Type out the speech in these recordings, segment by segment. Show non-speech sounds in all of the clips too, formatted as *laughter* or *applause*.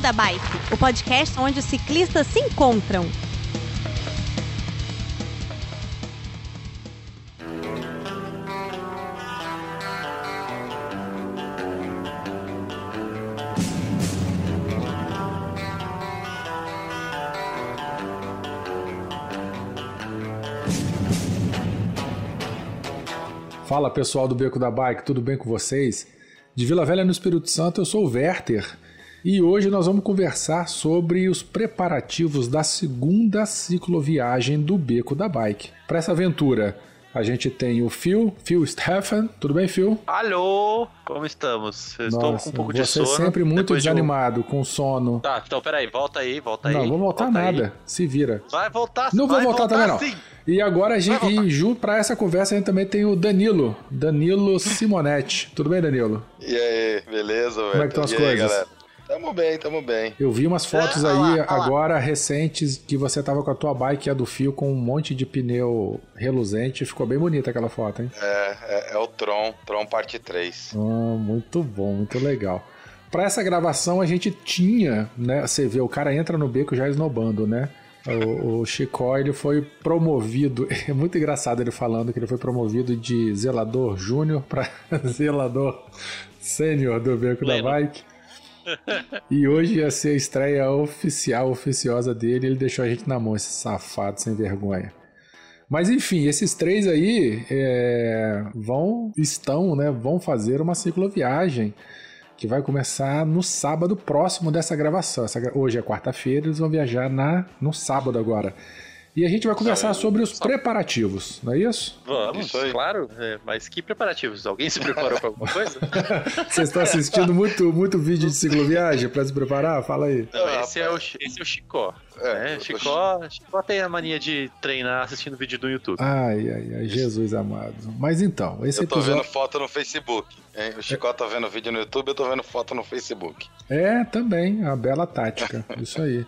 Beco da Bike, o podcast onde os ciclistas se encontram. Fala pessoal do Beco da Bike, tudo bem com vocês? De Vila Velha no Espírito Santo, eu sou o Werther e hoje nós vamos conversar sobre os preparativos da segunda cicloviagem do Beco da Bike. Para essa aventura, a gente tem o Phil, Phil Stefan. Tudo bem, Phil? Alô, como estamos? Eu estou com um pouco de sono. Você sempre muito desanimado, de... com sono. Tá, então peraí, volta aí, volta aí. Não, vou voltar volta nada. Aí. Se vira. Vai voltar, Não vai vou voltar, voltar também, sim. não. E agora, a gente, e junto para essa conversa, a gente também tem o Danilo. Danilo Simonetti. Tudo bem, Danilo? E aí, beleza, velho? Como é que estão as e coisas? Aí, galera? Tamo bem, tamo bem. Eu vi umas fotos É, aí lá, olha lá. agora recentes que você tava com a tua bike a do fio com um monte de pneu reluzente. Ficou bem bonita aquela foto, hein? É, é, é o Tron, Tron parte 3. Ah, muito bom, muito legal. Para essa gravação a gente tinha, né? Você vê, o cara entra no beco já esnobando, né? O, o Chicó, ele foi promovido. *laughs* É muito engraçado ele falando que ele foi promovido de zelador júnior para *laughs* zelador sênior do beco Pleno. da bike. E hoje ia ser a estreia oficial, oficiosa dele. Ele deixou a gente na mão, esse safado sem vergonha. Mas enfim, esses três aí é, vão, estão, né? Vão fazer uma cicloviagem que vai começar no sábado próximo dessa gravação. Essa hoje é quarta-feira, eles vão viajar na, no sábado agora. E a gente vai conversar sobre os preparativos, não é isso? Vamos, Isso claro. é, mas que preparativos? Alguém se preparou para alguma coisa? *laughs* Vocês estão assistindo muito, muito vídeo de cicloviagem para se preparar? Fala aí. Não, esse, é o, esse é o Chicó. É, É, o- Chicó, Chicó tem a mania de treinar assistindo vídeo do YouTube. Ai, ai, ai, Jesus amado. Mas então, esse Eu tô vendo episódio. foto no Facebook. hein? O Chicó tá vendo vídeo no YouTube, eu tô vendo foto no Facebook. É, também, a bela tática. Isso aí.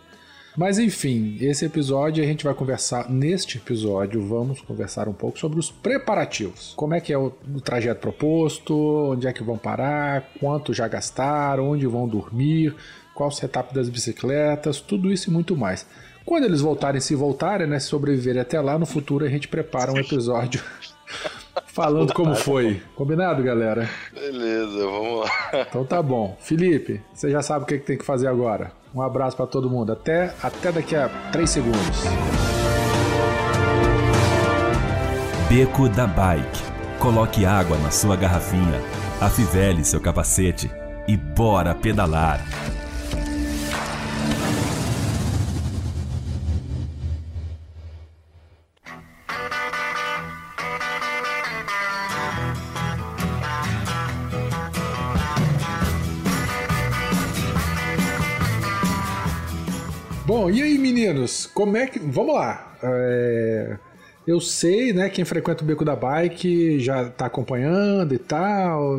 Mas enfim, esse episódio a gente vai conversar. Neste episódio, vamos conversar um pouco sobre os preparativos. Como é que é o, o trajeto proposto, onde é que vão parar, quanto já gastaram, onde vão dormir, qual o setup das bicicletas, tudo isso e muito mais. Quando eles voltarem, se voltarem, né, se sobreviverem até lá, no futuro a gente prepara um episódio *laughs* falando como foi. Combinado, galera? Beleza, vamos lá. Então tá bom. Felipe, você já sabe o que, que tem que fazer agora. Um abraço pra todo mundo. Até, até daqui a 3 segundos. Beco da Bike. Coloque água na sua garrafinha, afivele seu capacete e bora pedalar. Bom, e aí, meninos? Como é que. Vamos lá. É, Eu sei, né? Quem frequenta o Beco da Bike já tá acompanhando e tal.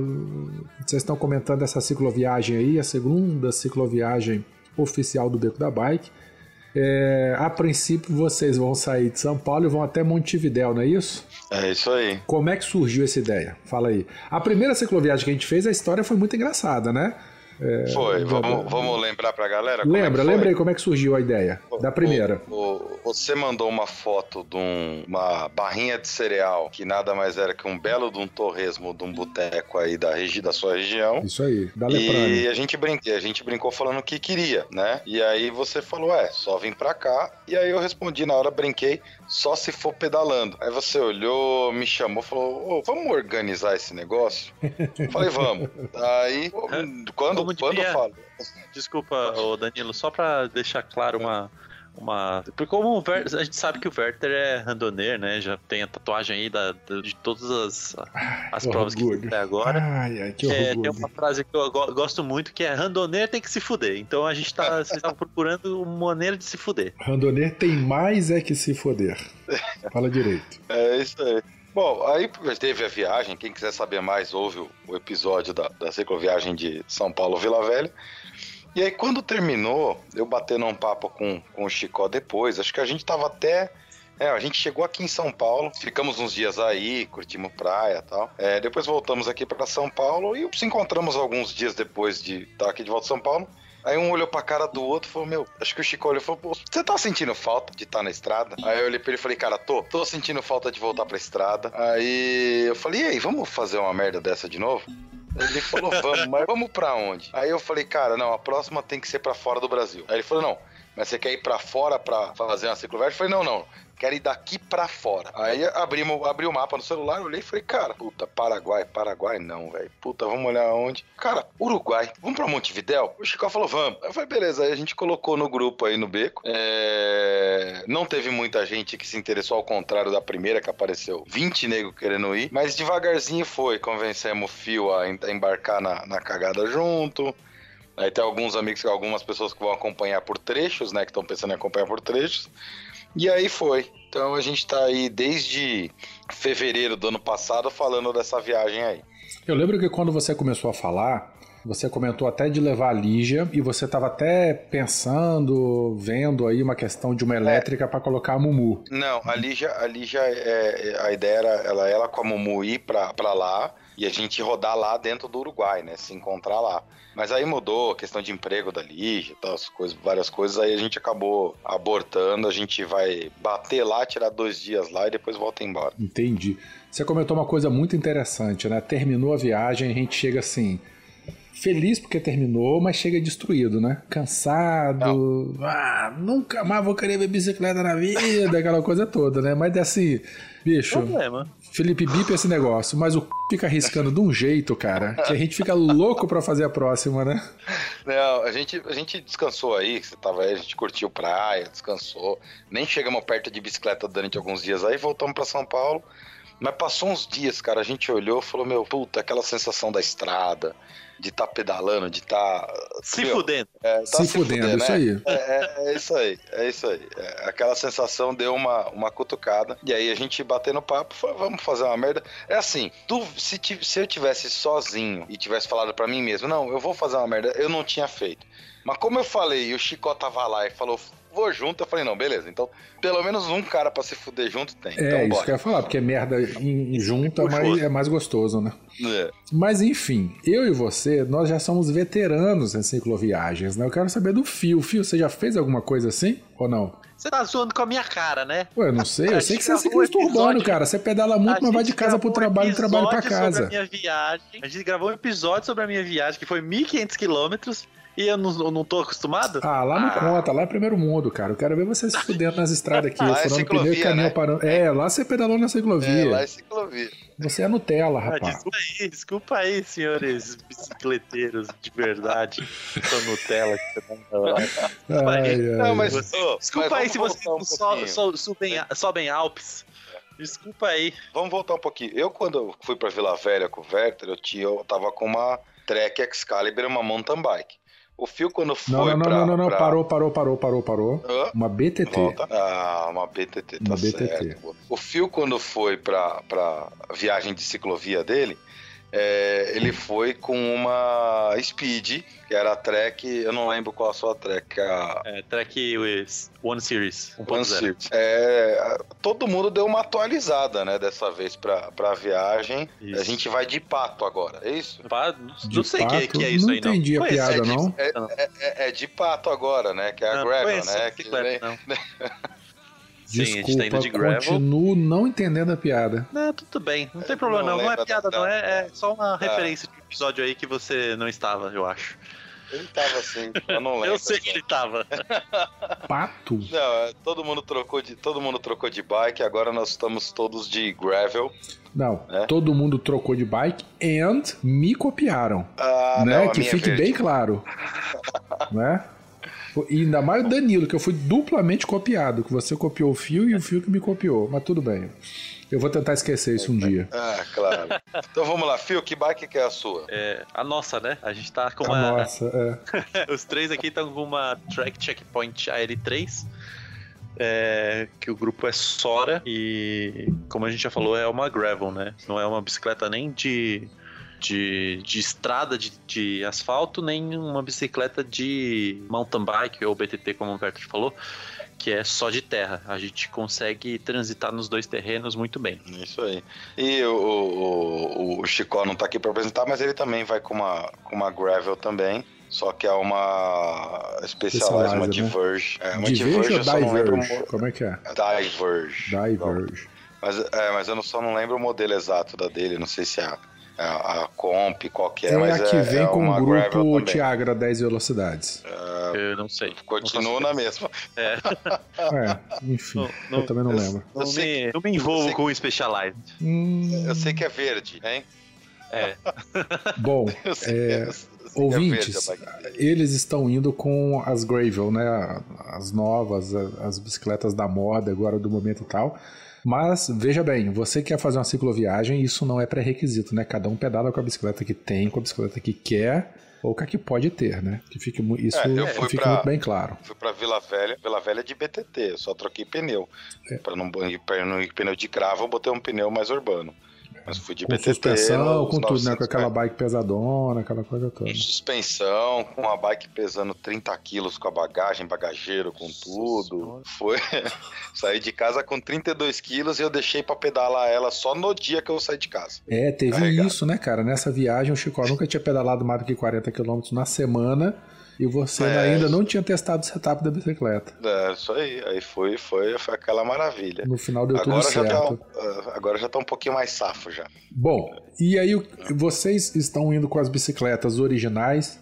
Vocês estão comentando essa cicloviagem aí, a segunda cicloviagem oficial do Beco da Bike. É, a princípio, vocês vão sair de São Paulo e vão até Montevidéu, não é isso? É isso aí. Como é que surgiu essa ideia? Fala aí. A primeira cicloviagem que a gente fez, a história foi muito engraçada, né? Foi, já- vamos, vamos lembrar pra galera? é Lembra, foi? lembra aí como é que surgiu a ideia da primeira. O- o- você mandou uma foto de um- uma barrinha de cereal que nada mais era que um belo de um torresmo de um boteco aí da, regi da sua região. Isso aí, da Leprane. E a gente, brin a gente brincou falando o que queria, né? E aí você falou, é, só vim pra cá. E aí eu respondi na hora, brinquei, só se for pedalando. Aí você olhou, me chamou, falou, ô, vamos organizar esse negócio? Eu falei, vamos. Aí, *laughs* quando, quando eu falo... Desculpa, ô Danilo, só pra deixar claro uma. Uma... Porque como o Ver- a gente sabe que o Werther é randoneiro, né? Já tem a tatuagem aí da, de todas as, as que provas que fez orgulho. até agora. Ai, ai, que É, orgulho. tem uma frase que eu go- gosto muito que é randoneiro tem que se fuder. Então a gente tá. Vocês estavam procurando uma maneira de se fuder. Randoner tem mais é que se foder. Fala direito. *laughs* É isso aí. Bom, aí teve a viagem. Quem quiser saber mais, ouve o, episódio da, da cicloviagem de São Paulo Vila Velha. E aí, quando terminou, eu batendo um papo com, com o Chicó depois, acho que a gente tava até. É, a gente chegou aqui em São Paulo, ficamos uns dias aí, curtimos praia e tal. É, depois voltamos aqui para São Paulo e se encontramos alguns dias depois de estar aqui de volta a São Paulo. Aí um olhou pra cara do outro e falou, meu, acho que o Chico olhou e falou, você tá sentindo falta de estar tá na estrada? Aí eu olhei pra ele e falei, cara, tô, tô sentindo falta de voltar pra estrada. Aí eu falei, e aí, vamos fazer uma merda dessa de novo? Ele falou, vamos, mas vamos pra onde? Aí eu falei, cara, não, a próxima tem que ser pra fora do Brasil. Aí ele falou, não, mas você quer ir pra fora pra fazer uma cicloverde? Eu falei, não, não, quero ir daqui pra fora. Aí abri, abri o mapa no celular, olhei e falei, cara, puta, Paraguai, Paraguai não, velho. Puta, vamos olhar onde? Cara, Uruguai, vamos pra Montevidéu? O Chico falou, vamos. Eu falei, beleza, aí a gente colocou no grupo aí no beco. É... Não teve muita gente que se interessou, ao contrário da primeira que apareceu. 20 negros querendo ir, mas devagarzinho foi. Convencemos o Fio a embarcar na, na cagada junto. Aí tem alguns amigos, algumas pessoas que vão acompanhar por trechos, né? Que estão pensando em acompanhar por trechos. E aí foi. Então a gente tá aí desde fevereiro do ano passado falando dessa viagem aí. Eu lembro que quando você começou a falar, você comentou até de levar a Lígia e você estava até pensando, vendo aí uma questão de uma elétrica é. para colocar a Mumu. Não, a Lígia, a Lígia, é, é, a ideia era ela, ela com a Mumu ir para lá e a gente rodar lá dentro do Uruguai, né? Se encontrar lá. Mas aí mudou a questão de emprego da Lígia, tal, coisas, várias coisas, aí a gente acabou abortando, a gente vai bater lá, tirar dois dias lá e depois volta embora. Entendi. Você comentou uma coisa muito interessante, né? Terminou a viagem, a gente chega assim, feliz porque terminou, mas chega destruído, né? Cansado, ah, nunca mais vou querer ver bicicleta na vida, aquela coisa toda, né? Mas assim, bicho, Problema. Felipe Bip esse negócio, mas o c... fica arriscando de um jeito, cara, que a gente fica louco para fazer a próxima, né? Não, a gente, a gente descansou aí, você tava aí, a gente curtiu praia, descansou. Nem chegamos perto de bicicleta durante alguns dias aí, voltamos para São Paulo. Mas passou uns dias, cara, a gente olhou e falou, meu, puta, aquela sensação da estrada, de estar tá pedalando, de estar. Tá, se meu, fudendo. É, tá se, se fudendo, fudendo, isso né? aí. É, é, é, isso aí, é isso aí. É, aquela sensação deu uma, uma cutucada. E aí a gente batendo papo, falou, vamos fazer uma merda. É assim, tu, se, se eu tivesse sozinho e tivesse falado para mim mesmo, não, eu vou fazer uma merda, eu não tinha feito. Mas como eu falei e o Chico tava lá e falou, vou junto. Eu falei, não, beleza. Então, pelo menos um cara pra se fuder junto tem. É, então, isso bora. que eu ia falar, porque merda em, junto é mais, é mais gostoso, né? É. Mas enfim, eu e você, nós já somos veteranos em cicloviagens, né? Eu quero saber do Fio. Fio, você já fez alguma coisa assim ou não? Você tá zoando com a minha cara, né? Ué, eu não sei. Eu sei que você é ciclista urbano, cara. Você pedala muito, mas vai de casa pro trabalho e trabalho pra casa. Sobre a minha viagem. A gente gravou um episódio sobre a minha viagem, que foi 1.500 quilômetros. E eu não, eu não tô acostumado? Ah, lá não ah. conta, lá é primeiro mundo, cara. Eu quero ver você se fudendo nas estradas aqui, *laughs* lá furando é pneu e caminhão né? parando. É, lá você pedalou na ciclovia. É, lá é ciclovia. Você é Nutella, ah, rapaz. desculpa aí, desculpa aí, senhores bicicleteiros de verdade. Sou Nutella que você tá ai, ai, Não, mas, oh, desculpa mas aí se vocês um so, so, sobem, sobem Alpes. Desculpa aí. Vamos voltar um pouquinho. Eu, quando fui pra Vila Velha com o Werther, eu, tinha, eu tava com uma Trek Excalibur, uma mountain bike. O Fio, quando foi não, não, pra... Não, não, não, pra... parou, parou, parou, parou, parou. Hã? Uma BTT. Volta. Ah, uma BTT, tá uma certo. BTT. O Fio, quando foi pra, pra viagem de ciclovia dele, é, ele foi com uma Speed, que era a Trek, eu não lembro qual a sua Trek. A... É, Trek One Series. 1. One Series. É, todo mundo deu uma atualizada, né, dessa vez pra, pra viagem. Isso. A gente vai de pato agora, é isso? Pato, não sei o que, que, é isso não aí, não. entendi a piada, é de, não. É, é, é, é, de pato agora, né, que é a não, Gravel, né? Que, vem... não. *laughs* Desculpa, Sim, a gente tá indo de gravel. continuo não entendendo a piada. Não, tudo bem. Não tem problema não. Não, não é piada não, é, é só uma tá. referência de episódio aí que você não estava, eu acho. Ele tava assim, eu não lembro. eu sei que ele tava. *laughs* Pato? Não, é, todo mundo trocou de, todo mundo trocou de bike, agora nós estamos todos de gravel. Não, é? todo mundo trocou de bike and me copiaram. Ah, né? Não, que fique verde. bem claro. *laughs* né? E ainda mais o Danilo, que eu fui duplamente copiado, que você copiou o fio e o fio que me copiou. Mas tudo bem. Eu vou tentar esquecer isso um dia. Ah, claro. Então vamos lá, Fio, que bike que é a sua? É a nossa, né? A gente tá com a uma. Nossa, é. *laughs* Os três aqui estão com uma Track Checkpoint AL3. É, que o grupo é Sora e, como a gente já falou, é uma gravel, né? Não é uma bicicleta nem de de, de estrada de, de asfalto, nem uma bicicleta de mountain bike ou BTT, como o Berto falou, que é só de terra. A gente consegue transitar nos dois terrenos muito bem. Isso aí. E o, o, o Chicó não está aqui para apresentar, mas ele também vai com uma, com uma gravel também. Só que é uma Specialized, uma Specialized, né? Diverge. É, uma Diverge ou eu só não lembro o Diverge? mo- Como é que é? Diverge. Diverge. Mas, é, mas eu não- só não lembro o modelo exato da dele, não sei se é a, a, Comp, qual que é, É, mas a que é, vem é com o grupo. Tiagra 10 velocidades. Eu não sei. Continua na mesma. É, *laughs* É, enfim, Não, não, eu também não eu- lembro. não, Eu sei me, não me envolvo com o Specialized. Hum, Eu sei que é verde, hein? É. *laughs* *laughs* bom, É, é, é ouvintes, eles estão indo com as Gravel, né? As novas, as bicicletas da moda agora do momento e tal. Mas veja bem, você quer fazer uma cicloviagem, isso não é pré-requisito, né? Cada um pedala com a bicicleta que tem, com a bicicleta que quer ou com a que pode ter, né? Que fique, isso É, fica pra- muito bem claro. Fui pra Vila Velha, Vila Velha é de BTT, só troquei pneu. É. Pra não, não ir pneu de cravo, eu botei um pneu mais urbano. Mas fui de Com BTT. suspensão, com tudo, né? 900 Com aquela bike pesadona, aquela coisa toda. Com suspensão, com a bike pesando 30 quilos com a bagagem, bagageiro, com tudo. Foi. *laughs* saí de casa com 32 quilos e eu deixei pra pedalar ela só no dia que eu saí de casa. É, teve Carregado. isso, né, cara? Nessa viagem, o Chico nunca tinha pedalado mais do que 40 km na semana e você É. ainda não tinha testado o setup da bicicleta. É, isso aí. Aí foi, foi, foi aquela maravilha. No final deu Agora tudo já, tá, certo. uh, agora já tá um pouquinho mais safo já. Bom, e aí o- vocês estão indo com as bicicletas originais.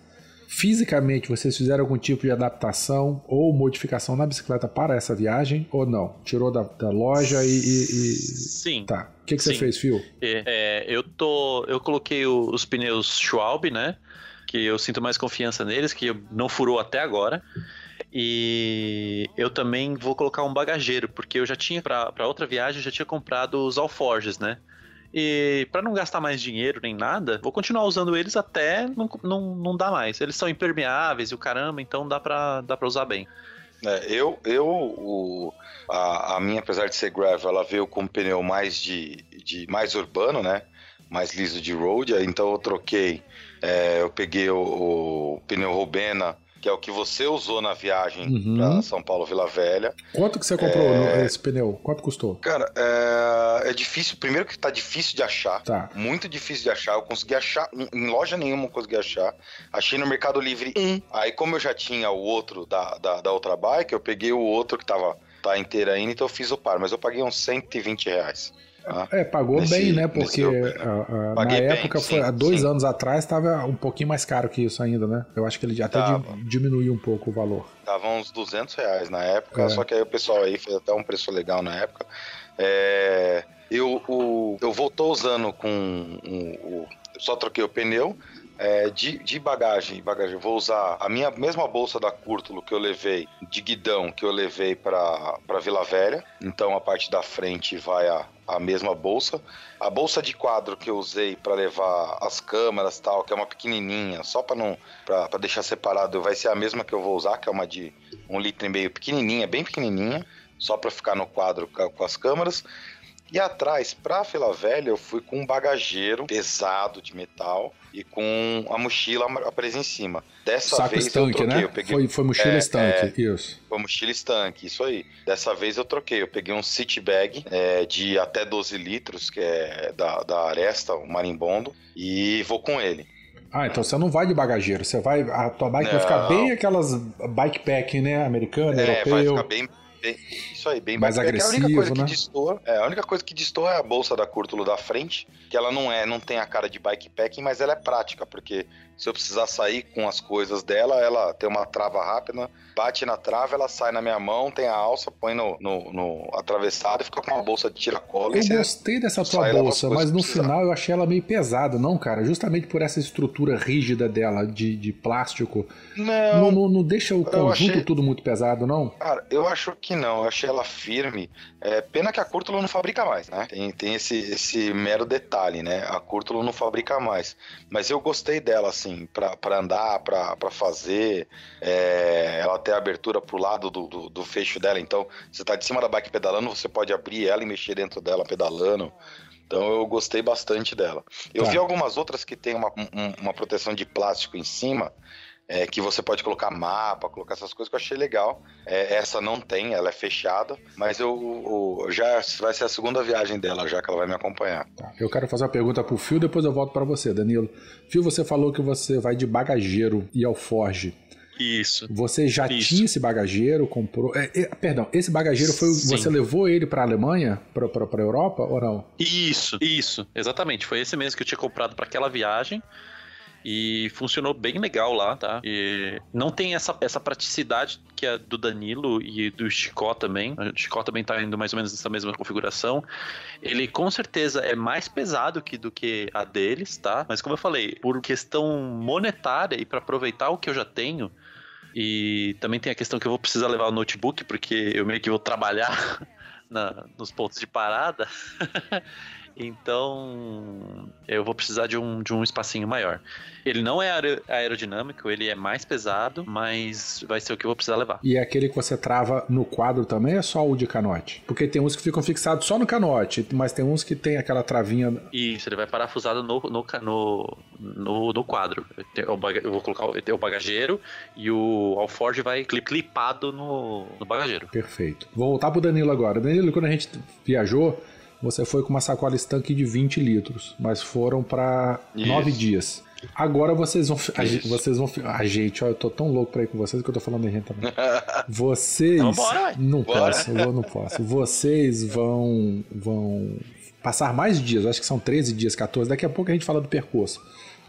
Fisicamente, vocês fizeram algum tipo de adaptação ou modificação na bicicleta para essa viagem? Ou não? Tirou da, da loja e. e- e- Sim. Tá. O que, que você fez, Phil? É, é, eu tô. Eu coloquei o- os pneus Schwalbe, né? Que eu sinto mais confiança neles, que não furou até agora. E eu também vou colocar um bagageiro, porque eu já tinha, pra outra viagem, eu já tinha comprado os alforges, né? E pra não gastar mais dinheiro nem nada, vou continuar usando eles até não, não, não dá mais. Eles são impermeáveis e o caramba, então dá pra, dá pra usar bem. É, eu, eu o- a, a minha, apesar de ser gravel, ela veio com um pneu mais de, de mais urbano, né? Mais liso de road, então eu troquei, é, eu peguei o, o pneu Rubena, que é o que você usou na viagem Uhum. pra São Paulo Vila Velha. Quanto que você comprou É. esse pneu? Quanto custou? Cara, é, é difícil, primeiro que tá difícil de achar. Tá. Muito difícil de achar. Eu consegui achar, em loja nenhuma eu consegui achar. Achei no Mercado Livre um. Aí, como eu já tinha o outro da, da, da outra bike, eu peguei o outro que tava tá inteiro ainda, então eu fiz o par. Mas eu paguei uns 120 reais. Tá? É, pagou Nesse- bem, né? Porque Open. a- a- na Paguei bem, época, foi, sim, há dois sim. anos atrás, estava um pouquinho mais caro que isso ainda, né? Eu acho que ele até Tava. di- diminuiu um pouco o valor. Tava uns 200 reais na época, É. só que aí o pessoal aí fez até um preço legal na época. É, eu, o, eu vou tô usando com o, o- só troquei o pneu. É, de, de bagagem, bagagem, vou usar a minha mesma bolsa da Curtulo que eu levei, de guidão que eu levei para Vila Velha. Então a parte da frente vai a, a mesma bolsa. A bolsa de quadro que eu usei para levar as câmeras tal, que é uma pequenininha, só para não para deixar separado, vai ser a mesma que eu vou usar, que é uma de um litro e meio pequenininha, bem pequenininha, só para ficar no quadro com as câmeras. E atrás, pra Vila Velha, eu fui com um bagageiro pesado de metal e com a mochila presa em cima. Dessa Saco vez eu estanque, troquei, né? eu peguei Foi, foi mochila É, estanque, isso. com a mochila estanque, isso aí. Dessa vez eu troquei, eu peguei um city bag é, de até 12 litros, que é da, da Aresta, o marimbondo, e vou com ele. Ah, então você não vai de bagageiro, você vai. A tua bike vai Não. ficar bem aquelas bikepack, né? Americana, É, vai europeu. ficar bem, bem- Isso aí, bem Mais bacana. É agressivo, a única coisa né? que é, a única coisa que destoa é a bolsa da Curtulo da frente, que ela não é, não tem a cara de bikepacking, mas ela é prática, porque se eu precisar sair com as coisas dela, ela tem uma trava rápida, bate na trava, ela sai na minha mão, tem a alça, põe no, no, no atravessado e fica com uma bolsa de tiracola. Eu e você- gostei dessa tua bolsa, mas no final eu achei ela meio pesada, não, cara? Justamente por essa estrutura rígida dela, de, de plástico. Não, Não, não, não deixa o conjunto achei- tudo muito pesado, não? Cara, eu acho que não, eu achei ela firme. É, pena que a Curtulo não fabrica mais, né? Tem, tem esse, esse mero detalhe, né? A Curtulo não fabrica mais. Mas eu gostei dela, assim, pra, pra andar, pra fazer. É, ela tem a abertura pro lado do, do, do fecho dela, então você tá de cima da bike pedalando, você pode abrir ela e mexer dentro dela pedalando. Então eu gostei bastante dela. Eu Tá. vi algumas outras que tem uma, um- uma proteção de plástico em cima. É, que você pode colocar mapa, colocar essas coisas que eu achei legal. É, essa não tem, ela é fechada, mas eu, eu, já vai ser a segunda viagem dela, já que ela vai me acompanhar. Tá. Eu quero fazer uma pergunta pro Fio, depois eu volto para você, Danilo. Fio, você falou que você vai de bagageiro e alforge. Isso. Você já Isso. tinha esse bagageiro, comprou. É, é, perdão, esse bagageiro foi. Sim. Você levou ele pra Alemanha? Pra, pra, pra Europa ou não? Isso, isso, exatamente. Foi esse mesmo que eu tinha comprado para aquela viagem. E funcionou bem legal lá, tá? E não tem essa, essa praticidade que é do Danilo e do Chicó também. O Chicó também tá indo mais ou menos nessa mesma configuração. Ele com certeza é mais pesado que, do que a deles, tá? Mas como eu falei, por questão monetária e para aproveitar o que eu já tenho, e também tem a questão que eu vou precisar levar o notebook, porque eu meio que vou trabalhar *laughs* na- nos pontos de parada. *laughs* então eu vou precisar de um, de um espacinho maior. Ele não é aero- aerodinâmico, ele é mais pesado, mas vai ser o que eu vou precisar levar. E é aquele que você trava no quadro também é só o de canote? Porque tem uns que ficam fixados só no canote, mas tem uns que tem aquela travinha. Isso, ele vai parar fusado no, no, no, no, no quadro. Baga- Eu vou colocar o, bagageiro e o alforge vai cli- clipado no, no bagageiro. Perfeito. Vou voltar pro Danilo agora. Danilo, quando a gente viajou, você foi com uma sacola estanque de 20 litros, mas foram para Isso. nove dias. Agora vocês vão. A, vocês vão. A gente, ó, eu tô tão louco pra ir com vocês que eu tô falando em gente também. *laughs* Vocês. Então bora, não Bora. posso, eu não posso. Vocês vão. vão passar mais dias, acho que são 13 dias, 14. Daqui a pouco a gente fala do percurso.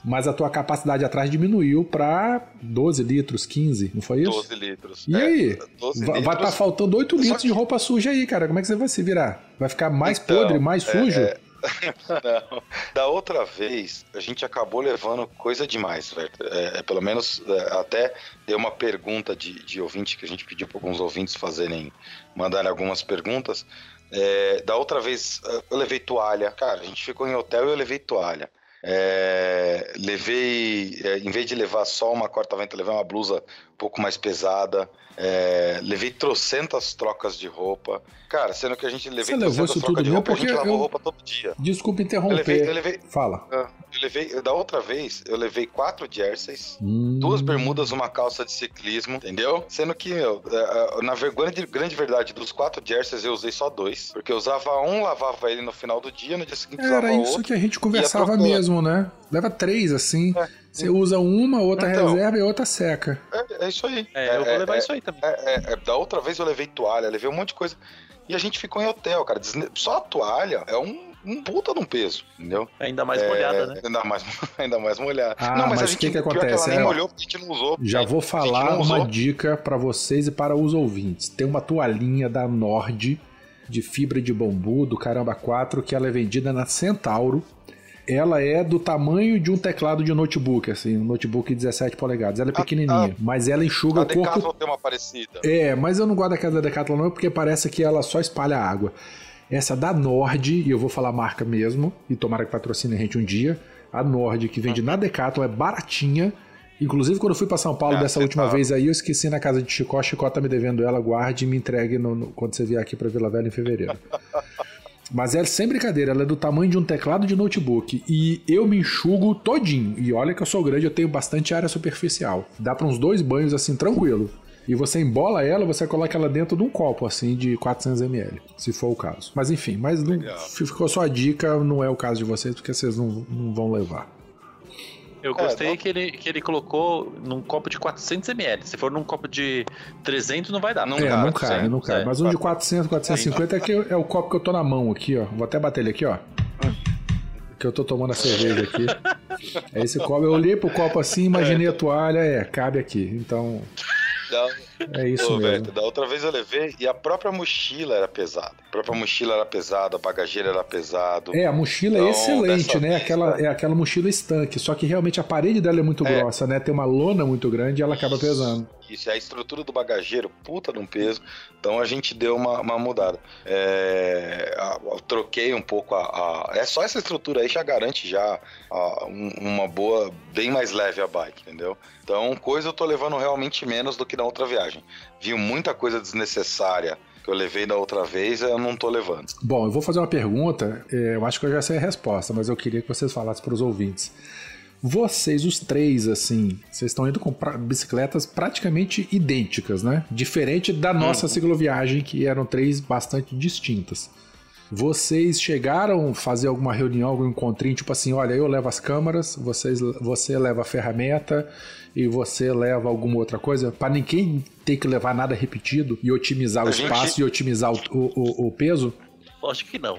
Mas a tua capacidade atrás diminuiu pra 12 litros, 15, não foi isso? 12 litros. E É, aí? 12 Va- Vai estar litros. faltando 8 Só litros de que- roupa suja aí, cara. Como é que você vai se virar? Vai ficar mais Então, podre, mais é, sujo? é. *laughs* Não. Da outra vez, a gente acabou levando coisa demais, velho. É, é, pelo menos, é, até deu uma pergunta de, de ouvinte que a gente pediu para alguns ouvintes fazerem, mandarem algumas perguntas. É, da outra vez, eu levei toalha. Cara, a gente ficou em hotel e eu levei toalha. É, levei, é, em vez de levar só uma corta-vento, levei uma blusa pouco mais pesada. É, levei trocentas trocas de roupa. Cara, sendo que a gente levei Você levou isso tudo de roupa, a gente Porque lavou eu- roupa todo dia. Desculpa Eu interromper. levei, eu levei, Fala. eu levei, da outra vez, eu levei quatro jerseys, Hum, duas bermudas, uma calça de ciclismo, entendeu? Sendo que, meu, é, é, na grande, grande verdade, dos quatro jerseys eu usei só dois, porque eu usava um, lavava ele no final do dia, no dia seguinte usava Era isso outro. que a gente conversava mesmo, né? Leva três assim. É. Você usa uma, outra Então. reserva e outra seca. É, é isso aí. É, eu vou levar isso aí também. É, é, é, da outra vez eu levei toalha, levei um monte de coisa. E a gente ficou em hotel, cara. Só a toalha é um, um puta de um peso, entendeu? Ainda mais É, molhada, né? Ainda mais, *laughs* ainda mais molhada. Ah, não, mas, mas a o gente, que que pior acontece? ela nem É, molhou porque a gente não usou. Já É, vou falar uma dica para vocês e para os ouvintes. Tem uma toalhinha da Nord de fibra de bambu do Caramba 4 que ela é vendida na Centauro. Ela é do tamanho de um teclado de notebook, assim, um notebook de 17 polegadas. Ela é A- pequenininha, mas ela enxuga A o corpo Decathlon tem uma parecida. É, mas eu não gosto daquela da Decathlon não, porque parece que ela só espalha água. Essa da Nord, e eu vou falar a marca mesmo, e tomara que patrocine a gente um dia, a Nord, que vende na Decathlon, é baratinha. Inclusive, quando eu fui pra São Paulo Ah, dessa última tá. vez aí, eu esqueci na casa de Chicó. Chicó tá me devendo ela, guarde e me entregue no- no- quando você vier aqui pra Vila Velha em fevereiro. *laughs* Mas é sem brincadeira, ela é do tamanho de um teclado de notebook. E eu me enxugo todinho. E olha que eu sou grande, eu tenho bastante área superficial. Dá pra uns dois banhos assim, tranquilo. E você embola ela, você coloca ela dentro de um copo, assim, de 400ml, se for o caso. Mas enfim, mas não, ficou só a dica, não é o caso de vocês, porque vocês não, não vão levar. Eu É, gostei não- que, ele, que ele colocou num copo de 400ml. Se for num copo de 300, não vai dar. Não é, cabe, não cabe, não cabe. é. Mas um de 400, 450 é, que é o copo que eu tô na mão aqui, ó. Vou até bater ele aqui, ó. Que eu tô tomando a cerveja aqui. É esse copo. Eu olhei pro copo assim, imaginei a toalha, é, cabe aqui. Então, Da, é isso mesmo. Beto, da outra vez eu levei e a própria mochila era pesada. A própria mochila era pesada, a bagageira era pesado. É, a mochila é Então, excelente, dessa né? vez, Aquela, né? é aquela mochila estanque. Só que realmente a parede dela é muito É. grossa, né? Tem uma lona muito grande e ela acaba pesando. Isso, e a estrutura do bagageiro, puta de um peso. Então a gente deu uma, uma mudada. É, eu troquei um pouco a, a- É só essa estrutura aí já garante já a, um- uma boa, bem mais leve a bike, entendeu? Então, coisa eu tô levando realmente menos do que na outra viagem. Vi muita coisa desnecessária que eu levei da outra vez, eu não tô levando. Bom, eu vou fazer uma pergunta. é, eu acho que eu já sei a resposta, mas eu queria que vocês falassem para os ouvintes. Vocês, os três, assim, vocês estão indo com pra- bicicletas praticamente idênticas, né? Diferente da nossa cicloviagem, que eram três bastante distintas. Vocês chegaram a fazer alguma reunião, algum encontrinho, tipo assim, olha, eu levo as câmeras, vocês, você leva a ferramenta e você leva alguma outra coisa, para ninguém ter que levar nada repetido e otimizar o A gente- espaço e otimizar o, o- o- o peso? Lógico que não.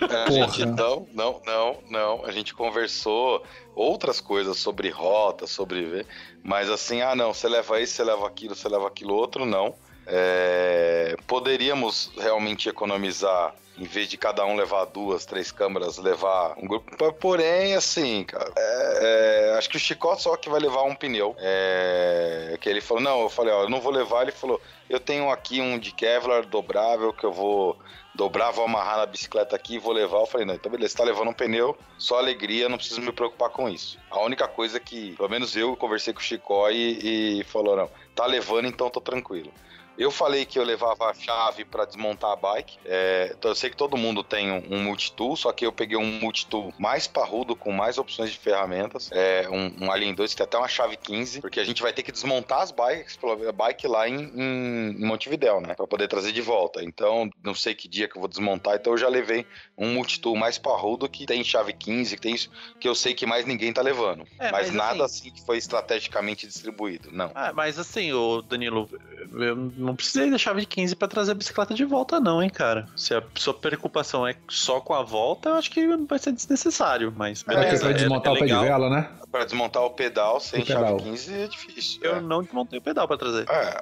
É, a Porra. gente não, não, não, não. A gente conversou outras coisas sobre rota, sobre. Mas assim, ah, não, você leva isso, você leva aquilo, você leva aquilo outro, não. É, poderíamos realmente economizar, em vez de cada um levar duas, três câmeras, levar um grupo. Porém, assim, cara, é, é, acho que o Chicó só que vai levar um pneu. É, que ele falou, não, eu falei, ó, eu não vou levar. Ele falou, eu tenho aqui um de Kevlar dobrável que eu vou dobrar, vou amarrar na bicicleta aqui vou levar. Eu falei, não, então beleza, você tá levando um pneu, só alegria, não preciso me preocupar com isso. A única coisa que, pelo menos eu, conversei com o Chicó e, e falou, não, tá levando, então tô tranquilo. Eu falei que eu levava a chave para desmontar a bike. É, então eu sei que todo mundo tem um, um multitool, só que eu peguei um multitool mais parrudo, com mais opções de ferramentas. É, um, um Alien 2 que tem até uma chave 15, porque a gente vai ter que desmontar as bikes, a bike lá em, em, em Montevidéu, né? Pra poder trazer de volta. Então, não sei que dia que eu vou desmontar, então eu já levei um multitool mais parrudo que tem chave 15, que tem isso, que eu sei que mais ninguém tá levando. É, mas, mas nada assim que foi estrategicamente distribuído, não. Ah, mas assim, ô Danilo, eu não precisei da chave de 15 pra trazer a bicicleta de volta, não, hein, cara. Se a sua preocupação é só com a volta, eu acho que vai ser desnecessário, mas É, que é beleza. pra desmontar o pé de vela, né? Pra desmontar o pedal sem O pedal. chave 15 é difícil. Eu é. não desmontei o pedal pra trazer. É,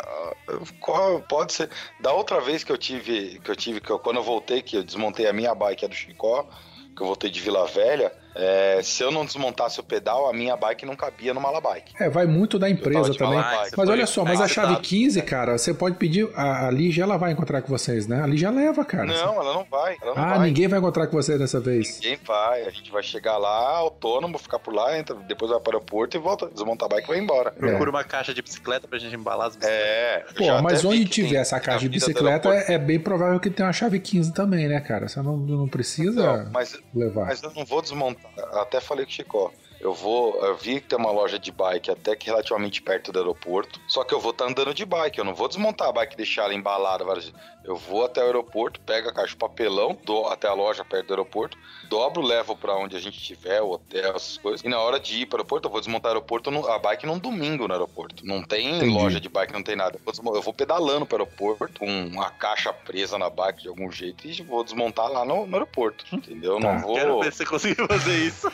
qual- pode ser. Da outra vez que eu tive, que eu tive, que eu- quando eu voltei, que eu desmontei a minha bike, a do Chicó, que eu voltei de Vila Velha, é, se eu não desmontasse o pedal, a minha bike não cabia no malabike. É, vai muito da empresa também. Mas olha só, mas a chave acertado. 15, cara, você pode pedir. A, a Lígia, ela vai encontrar com vocês, né? A Lígia leva, cara. Não, ela não vai. Ela não ah, vai. ninguém vai encontrar com você dessa vez. Ninguém vai. A gente vai chegar lá, autônomo, ficar por lá, entra, depois vai para o aeroporto e volta, desmonta a bike e vai embora. Procura uma caixa de bicicleta pra gente embalar as bicicletas. É. Pô, já mas onde tiver tem essa caixa de bicicleta, aeroporto. é bem provável que tenha uma chave 15 também, né, cara? Você não, não precisa Não, mas levar. Mas eu não vou desmontar. Até falei com o Chicó. Eu vou. Eu vi que tem uma loja de bike até que relativamente perto do aeroporto. Só que eu vou estar andando de bike. Eu não vou desmontar a bike e deixar ela embalada várias vezes. Eu vou até o aeroporto, pego a caixa de papelão, dou até a loja perto do aeroporto, dobro, levo pra onde a gente estiver, o hotel, essas coisas. E na hora de ir para o aeroporto, eu vou desmontar o aeroporto, no- a bike num domingo no aeroporto. Não tem Entendi. loja de bike, não tem nada. Eu vou, pedalando pro aeroporto, com uma caixa presa na bike de algum jeito, e vou desmontar lá no, no aeroporto. Entendeu? Eu Tá. Não vou. Quero ver se você conseguiu fazer isso.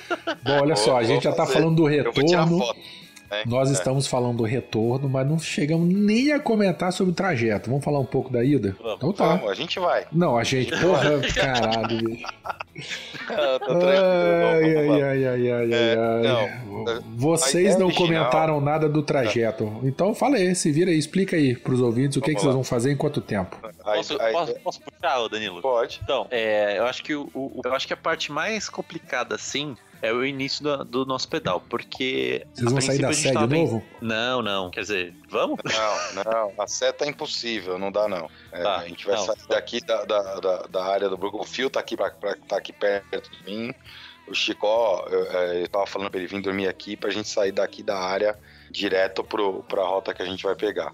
Bom, olha Vou- só, a gente já tá fazer. falando do Eu vou tirar retorno. foto. Né? Nós É. estamos falando do retorno, mas não chegamos nem a comentar sobre o trajeto. Vamos falar um pouco da ida? Vamos. Então tá. Vamos, a gente vai. Não, a gente, *laughs* porra, caralho, bicho. Ai, ai, ai, ai, ai, É, ai. não, a Vocês não original- comentaram nada do trajeto. Então fala aí, se vira aí, explica aí pros ouvintes o que, Vamos que vocês vão fazer em quanto tempo. Aí- Posso, aí- posso, posso puxar, Danilo? Pode. Então, é, eu acho que o, o- eu acho que a parte mais complicada, assim, é o início do, do nosso pedal, porque Vocês vão sair princípio da a gente sede tava de bem- novo? Não, não. Quer dizer, vamos? Não, não, a seta é impossível, não dá não. É, Tá, a gente vai não. sair daqui da, da, da, da área do Brooklyn. O Fio tá aqui, pra, pra- tá aqui perto de mim. O Chicó, eu, é, ele tava falando pra ele vir dormir aqui pra gente sair daqui da área direto pro, pra rota que a gente vai pegar.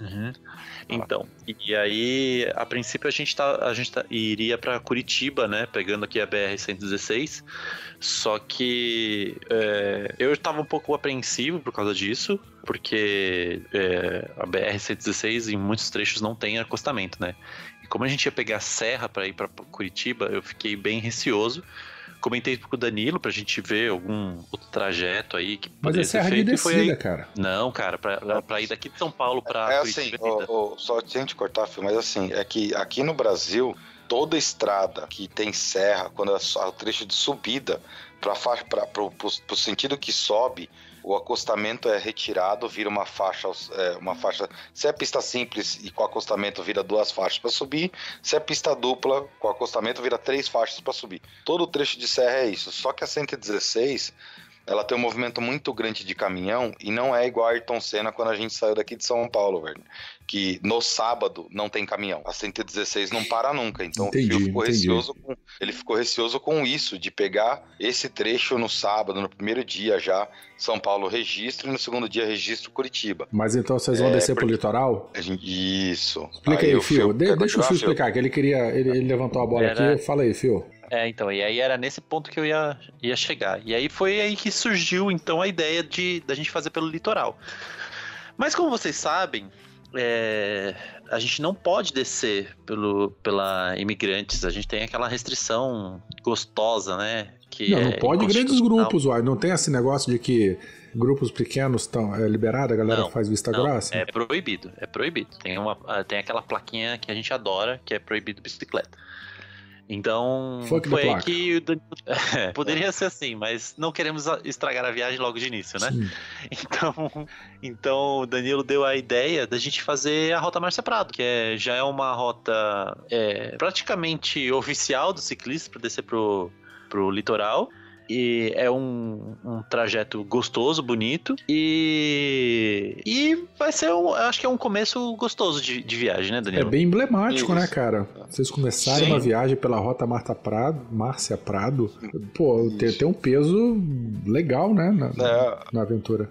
Então, e aí, a princípio a gente tá, a gente tá, iria para Curitiba, né, pegando aqui a BR 116. Só que é, eu estava um pouco apreensivo por causa disso, porque é, a BR 116 em muitos trechos não tem acostamento, né? E como a gente ia pegar a serra para ir para Curitiba, eu fiquei bem receoso. Comentei com o Danilo pra gente ver algum outro trajeto aí que Mas é ser serra de feito e foi aí. cara. Não, cara, pra, pra ir daqui de São Paulo pra É assim, Curitiba. ainda. ô, ô, só sem te cortar, Fio, mas assim, é que aqui no Brasil, toda estrada que tem serra, quando é o trecho de subida, para pro, pro, pro sentido que sobe, o acostamento é retirado, vira uma faixa, é, uma faixa. Se é pista simples e com acostamento vira duas faixas para subir, se é pista dupla com acostamento vira três faixas para subir. Todo o trecho de serra é isso. Só que a 116 ela tem um movimento muito grande de caminhão e não é igual a Ayrton Senna quando a gente saiu daqui de São Paulo, velho. Que no sábado não tem caminhão. A 116 não para nunca. Então Entendi, o Fio ficou entendi. receoso com, ele ficou receoso com isso, de pegar esse trecho no sábado, no primeiro dia já, São Paulo registro, e no segundo dia registro Curitiba. Mas então vocês vão É, descer pro porque- litoral? A gente- Isso. Explica aí, o Fio. De- deixa o Fio explicar, que ele queria. Ele, ele levantou a bola Era- aqui. Fala aí, Fio. É, então, e aí era nesse ponto que eu ia, ia chegar. E aí foi aí que surgiu, então, a ideia de da gente fazer pelo litoral. Mas como vocês sabem, é, a gente não pode descer pelo, pela imigrantes. A gente tem aquela restrição gostosa, né? Que Não, é não pode grandes grupos, uai. Não tem esse negócio de que grupos pequenos estão é, liberados, a galera Não, faz vista Não, grossa? É proibido, é proibido. Tem, uma, tem aquela plaquinha que a gente adora, que é proibido bicicleta. Então, the foi aí que o Danilo... É, *laughs* poderia ser assim, mas não queremos estragar a viagem logo de início, né? Sim. *laughs* Então, então o Danilo deu a ideia da gente fazer a Rota Márcia Prado, que é, já é uma rota é, praticamente oficial do ciclista para descer pro, pro litoral. E é um, um trajeto gostoso, bonito. E. E vai ser um. Acho que é um começo gostoso de, de viagem, né, É Danilo? bem emblemático, Isso. né, cara? Vocês começarem Sim. uma viagem pela Rota Marta Prado, Márcia Prado, pô, tem, tem um peso legal, né, na, É, na aventura.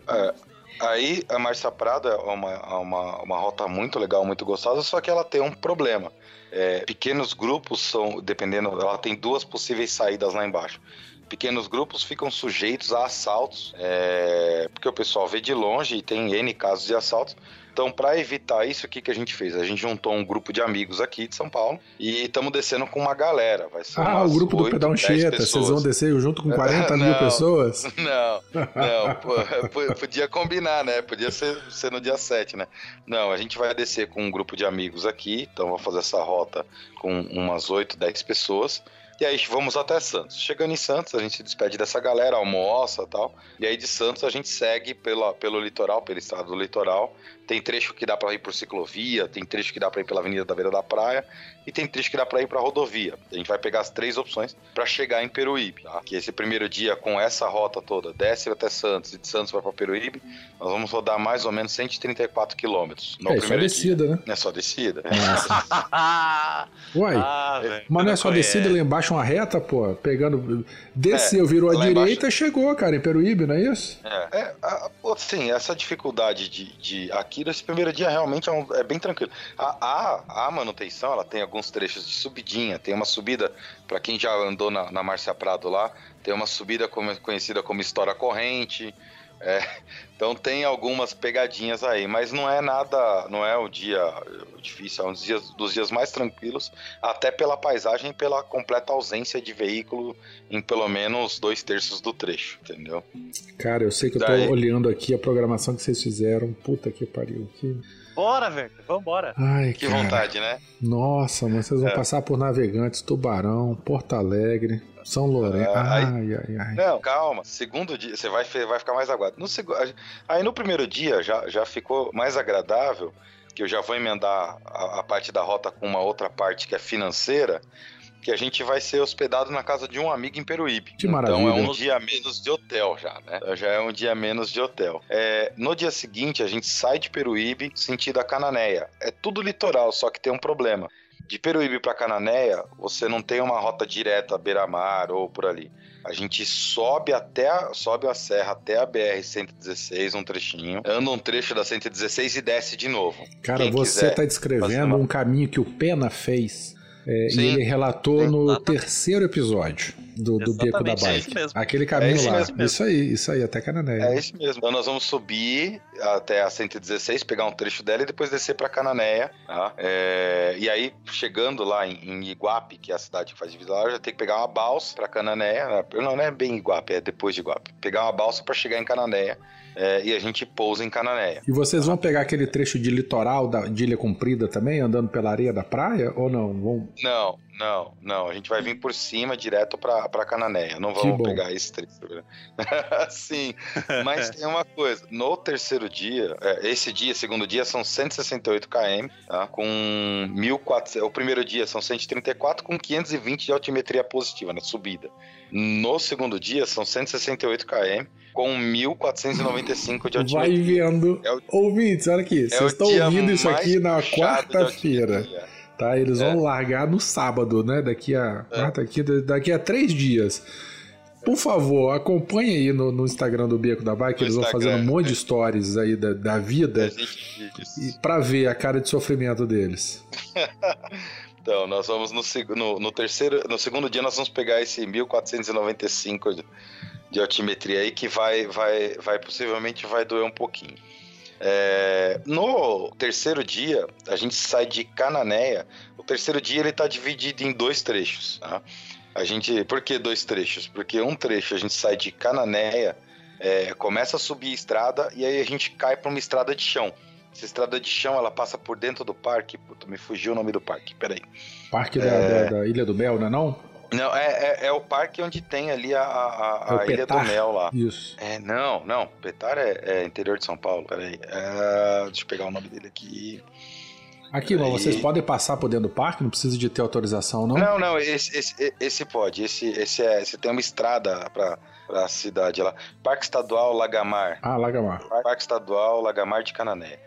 Aí a Márcia Prado é uma, é uma, uma rota muito legal, muito gostosa, só que ela tem um problema. É, pequenos grupos são, dependendo, ela tem duas possíveis saídas lá embaixo. Pequenos grupos ficam sujeitos a assaltos, é, porque o pessoal vê de longe e tem N casos de assaltos. Então, para evitar isso, o que, que a gente fez? A gente juntou um grupo de amigos aqui de São Paulo e estamos descendo com uma galera. Vai ser Ah, o grupo do oito, Pedal Anchieta, vocês vão descer junto com *laughs* 40 mil Não. pessoas? *laughs* Não, não, *laughs* podia combinar, né? Podia ser, ser no dia 7, né? Não, a gente vai descer com um grupo de amigos aqui, então vou fazer essa rota com umas 8, 10 pessoas. E aí vamos até Santos. Chegando em Santos, a gente se despede dessa galera, almoça tal. E aí de Santos a gente segue pela, pelo litoral, pela estrada do litoral. Tem trecho que dá para ir por ciclovia, tem trecho que dá para ir pela Avenida da Beira da Praia e tem trecho que dá para ir para rodovia. A gente vai pegar as três opções para chegar em Peruíbe, tá? Que esse primeiro dia com essa rota toda, desce até Santos e de Santos vai para Peruíbe, nós vamos rodar mais ou menos 134 quilômetros no é, isso é primeiro descida, né? É só descida. *laughs* Ah, Uai, velho, mas não é só descida lá embaixo, uma reta, pô, pegando. Desceu, virou à direita e chegou, cara, em Peruíbe, não é isso? É, é a- assim, essa dificuldade de, de aqui nesse primeiro dia realmente é, um- é bem tranquilo. A, a, a manutenção, ela tem alguns trechos de subidinha, tem uma subida, para quem já andou na, na Márcia Prado lá, tem uma subida como- conhecida como História Corrente. É, então tem algumas pegadinhas aí, mas não é nada, não é o dia difícil, é um dos dias, dos dias mais tranquilos, até pela paisagem e pela completa ausência de veículo em pelo menos dois terços do trecho, entendeu? Cara, eu sei que eu tô Daí. olhando aqui a programação que vocês fizeram. Puta que pariu. Que... Bora, velho, vambora. Ai, Que cara. vontade, né? Nossa, mas vocês vão É. passar por Navegantes, Tubarão, Porto Alegre, São Lourenço. É, aí- ai, ai, ai. Não, calma. Segundo dia, você vai, vai ficar mais aguado. No segu... Aí no primeiro dia já, já ficou mais agradável, que eu já vou emendar a, a parte da rota com uma outra parte que é financeira, que a gente vai ser hospedado na casa de um amigo em Peruíbe. Que Então maravilha. é um dia menos de hotel já, né? Já é um dia menos de hotel. É, no dia seguinte, a gente sai de Peruíbe sentido a Cananéia. É tudo litoral, só que tem um problema. De Peruíbe para Cananéia, você não tem uma rota direta beira-mar ou por ali. A gente sobe até a, sobe a serra até a BR 116, um trechinho, anda um trecho da 116 e desce de novo. Cara, Quem você tá descrevendo uma- um caminho que o Pena fez. É, e ele relatou Sim, no exatamente. terceiro episódio do, do Beco da é Bike. isso mesmo. Aquele caminho esse lá. mesmo. Isso aí, isso aí, até Cananéia. É isso mesmo. Então nós vamos subir até a 116, pegar um trecho dela e depois descer para Cananéia. tá? É, e aí, chegando lá em, em Iguape, que é a cidade que faz divisa lá, já tem que pegar uma balsa para Cananéia. né? Não, não é bem Iguape, é depois de Iguape. Pegar uma balsa para chegar em Cananéia. É, e a gente pousa em Cananéia. E vocês vão pegar aquele trecho de litoral da, de Ilha Comprida também, andando pela areia da praia? Ou não? Vão... Não, não, não. A gente vai vir por cima direto pra, pra Cananéia. Não vamos pegar esse trecho. né? *laughs* Sim, mas tem uma coisa. No terceiro dia, é, esse dia, segundo dia, são 168 km, tá? Com 1.400. O primeiro dia são 134 com 520 de altimetria positiva na subida. No segundo dia são 168 km com 1.495 de Vai altimetria. vendo. É o- Ouvintes, olha aqui. É Vocês estão ouvindo isso aqui na quarta-feira. Tá? Eles É. vão largar no sábado, né? Daqui a, É. ah, daqui, daqui a três dias. Por favor, acompanhe aí no, no Instagram do Beco da Bike. No Eles vão Instagram, fazendo um monte de é. stories aí da, da vida A gente diz. e pra ver a cara de sofrimento deles. *laughs* Então, nós vamos no, no, no terceiro, no segundo dia nós vamos pegar esse 1495 de, de altimetria aí que vai, vai, vai possivelmente vai doer um pouquinho. É, no terceiro dia a gente sai de Cananéia. O terceiro dia ele está dividido em dois trechos. Tá? A gente, por que dois trechos? Porque um trecho a gente sai de Cananéia, é, começa a subir a estrada e aí a gente cai para uma estrada de chão. Essa estrada de chão ela passa por dentro do parque. Puta, me fugiu o nome do parque. Peraí. Parque da, É. da- da Ilha do Mel, não é não? Não, é, é, é o parque onde tem ali a, a, a- É a Ilha do? Mel lá. Isso. É, não, não. Petar é, é interior de São Paulo. Peraí. É, deixa eu pegar o nome dele aqui. Aqui, mas vocês podem passar por dentro do parque, não precisa de ter autorização, não? Não, não, esse, esse, esse pode. Esse, esse é. Você tem uma estrada pra, pra cidade lá. Parque Estadual Lagamar. Ah, Lagamar. Parque Estadual Lagamar de Canané.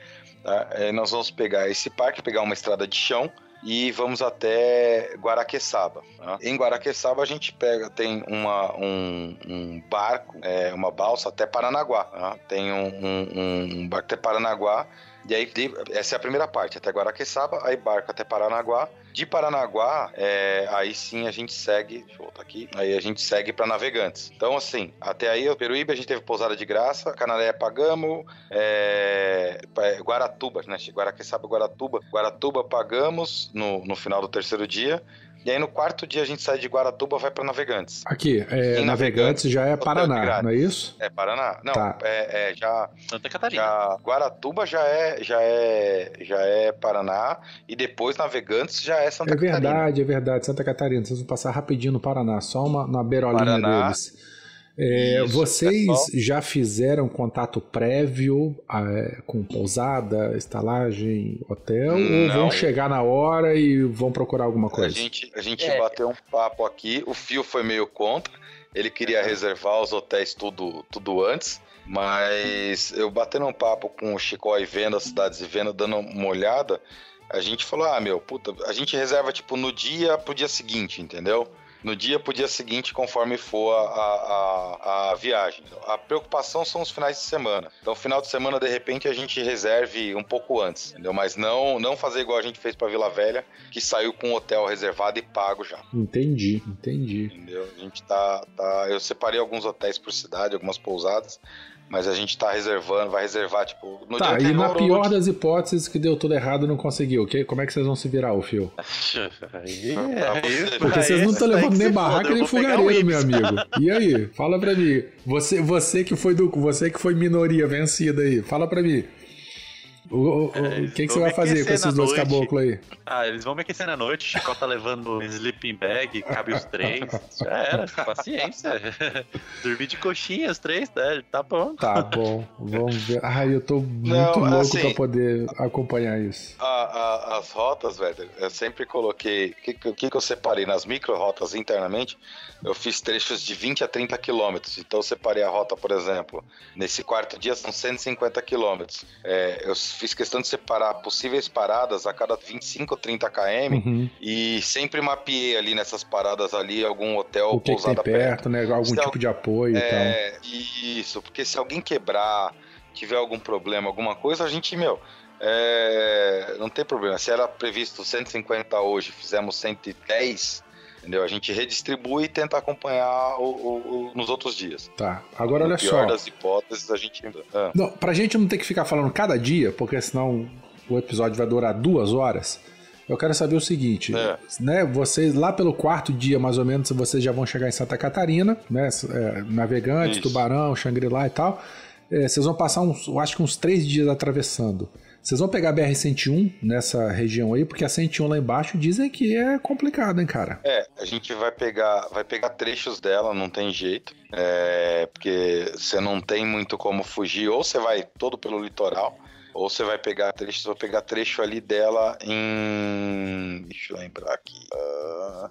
Tá? É, nós vamos pegar esse parque, pegar uma estrada de chão e vamos até Guaraqueçaba. tá? Em Guaraqueçaba a gente pega, tem uma, um, um barco, é, uma balsa até Paranaguá. tá? Tem um, um- um barco até Paranaguá. E aí, essa é a primeira parte, até Guaraqueçaba, aí barco até Paranaguá. De Paranaguá, é, aí sim a gente segue, deixa eu voltar aqui, aí a gente segue para Navegantes. Então, assim, até aí, o Peruíbe a gente teve pousada de graça, Canaré pagamos, é, pa- Guaratuba, né? Guaraqueçaba, Guaratuba. Guaratuba pagamos no, no final do terceiro dia. E aí no quarto dia a gente sai de Guaratuba vai para Navegantes. Aqui, é, Em Navegantes já é Paraná, não é isso? É Paraná? Não, Tá. é, é já, Santa Catarina. já Guaratuba já é já é já é Paraná e depois Navegantes já é Santa É Catarina. verdade, é verdade. Santa Catarina, vocês vão passar rapidinho no Paraná, só uma na beirolinha Paraná. deles. É, Isso, vocês pessoal. já fizeram contato prévio é, com pousada, estalagem, hotel? Ou Não. vão chegar na hora e vão procurar alguma A coisa? gente, a gente É. bateu um papo aqui, o Fio foi meio contra, ele queria reservar os hotéis tudo, tudo antes, mas eu batendo um papo com o Chicó e vendo as cidades e vendo, dando uma olhada, a gente falou, ah, meu, puta, a gente reserva tipo no dia pro dia seguinte, entendeu? No dia pro dia seguinte, conforme for a, a, a, viagem. A preocupação são os finais de semana. Então, final de semana, de repente, a gente reserve um pouco antes, entendeu? Mas não, não fazer igual a gente fez pra Vila Velha, que saiu com o hotel reservado e pago já. Entendi, entendi. Entendeu? A gente tá, tá. Eu separei alguns hotéis por cidade, algumas pousadas, mas a gente tá reservando, vai reservar, tipo, no tá, dia e na pior no das hipóteses que deu tudo errado e não conseguiu, ok? Como é que vocês vão se virar, o fio? Aí, *laughs* Pra aí- você. Porque aí vocês não estão levando nem barraca nem fogareiro, meu amigo. E aí? Fala pra mim. Você, você que foi do, você que foi minoria vencida aí. Fala pra mim. O, o- o- É, o que, que você vai fazer com esses dois caboclos aí? Ah, eles vão me aquecer na noite, o Chicó tá levando sleeping bag, cabe os três. Já era, paciência. *laughs* Dormir de coxinha os três, né? Tá bom. Tá bom, vamos ver. Ai, eu tô muito Não, louco assim- pra poder acompanhar isso. A- a- as rotas, velho, eu sempre coloquei. O que, que, que que eu separei? Nas micro-rotas internamente, eu fiz trechos de 20 a 30 quilômetros. Então eu separei a rota, por exemplo, nesse quarto dia são 150 quilômetros. É, eu fiz questão de separar possíveis paradas a cada 25 ou 30 km Uhum. e sempre mapeei ali nessas paradas ali algum hotel O ou que, pousada perto. perto, né? Algum Se tipo de apoio e tal. É, isso, porque se alguém quebrar, tiver algum problema, alguma coisa, a gente, meu, é, não tem problema. Se era previsto 150 hoje, fizemos 110, entendeu? A gente redistribui e tenta acompanhar o, o- o- nos outros dias. Tá. Agora no olha pior só. das hipóteses, a gente. Ah, Não, pra gente não ter que ficar falando cada dia, porque senão o episódio vai durar duas horas. Eu quero saber o seguinte, É. né? Vocês lá pelo quarto dia, mais ou menos, vocês já vão chegar em Santa Catarina, né? é, Navegante, Isso. Tubarão, Xangri-Lá e tal. É, vocês vão passar uns, eu acho que uns três dias atravessando. Vocês vão pegar a BR-101 nessa região aí, porque a 101 lá embaixo dizem que é complicado, hein, cara? É, a gente vai pegar, vai pegar trechos dela, não tem jeito. É, porque você não tem muito como fugir, ou você vai todo pelo litoral, ou você vai pegar trecho, vai pegar trecho ali dela em. Deixa eu lembrar aqui. Uh,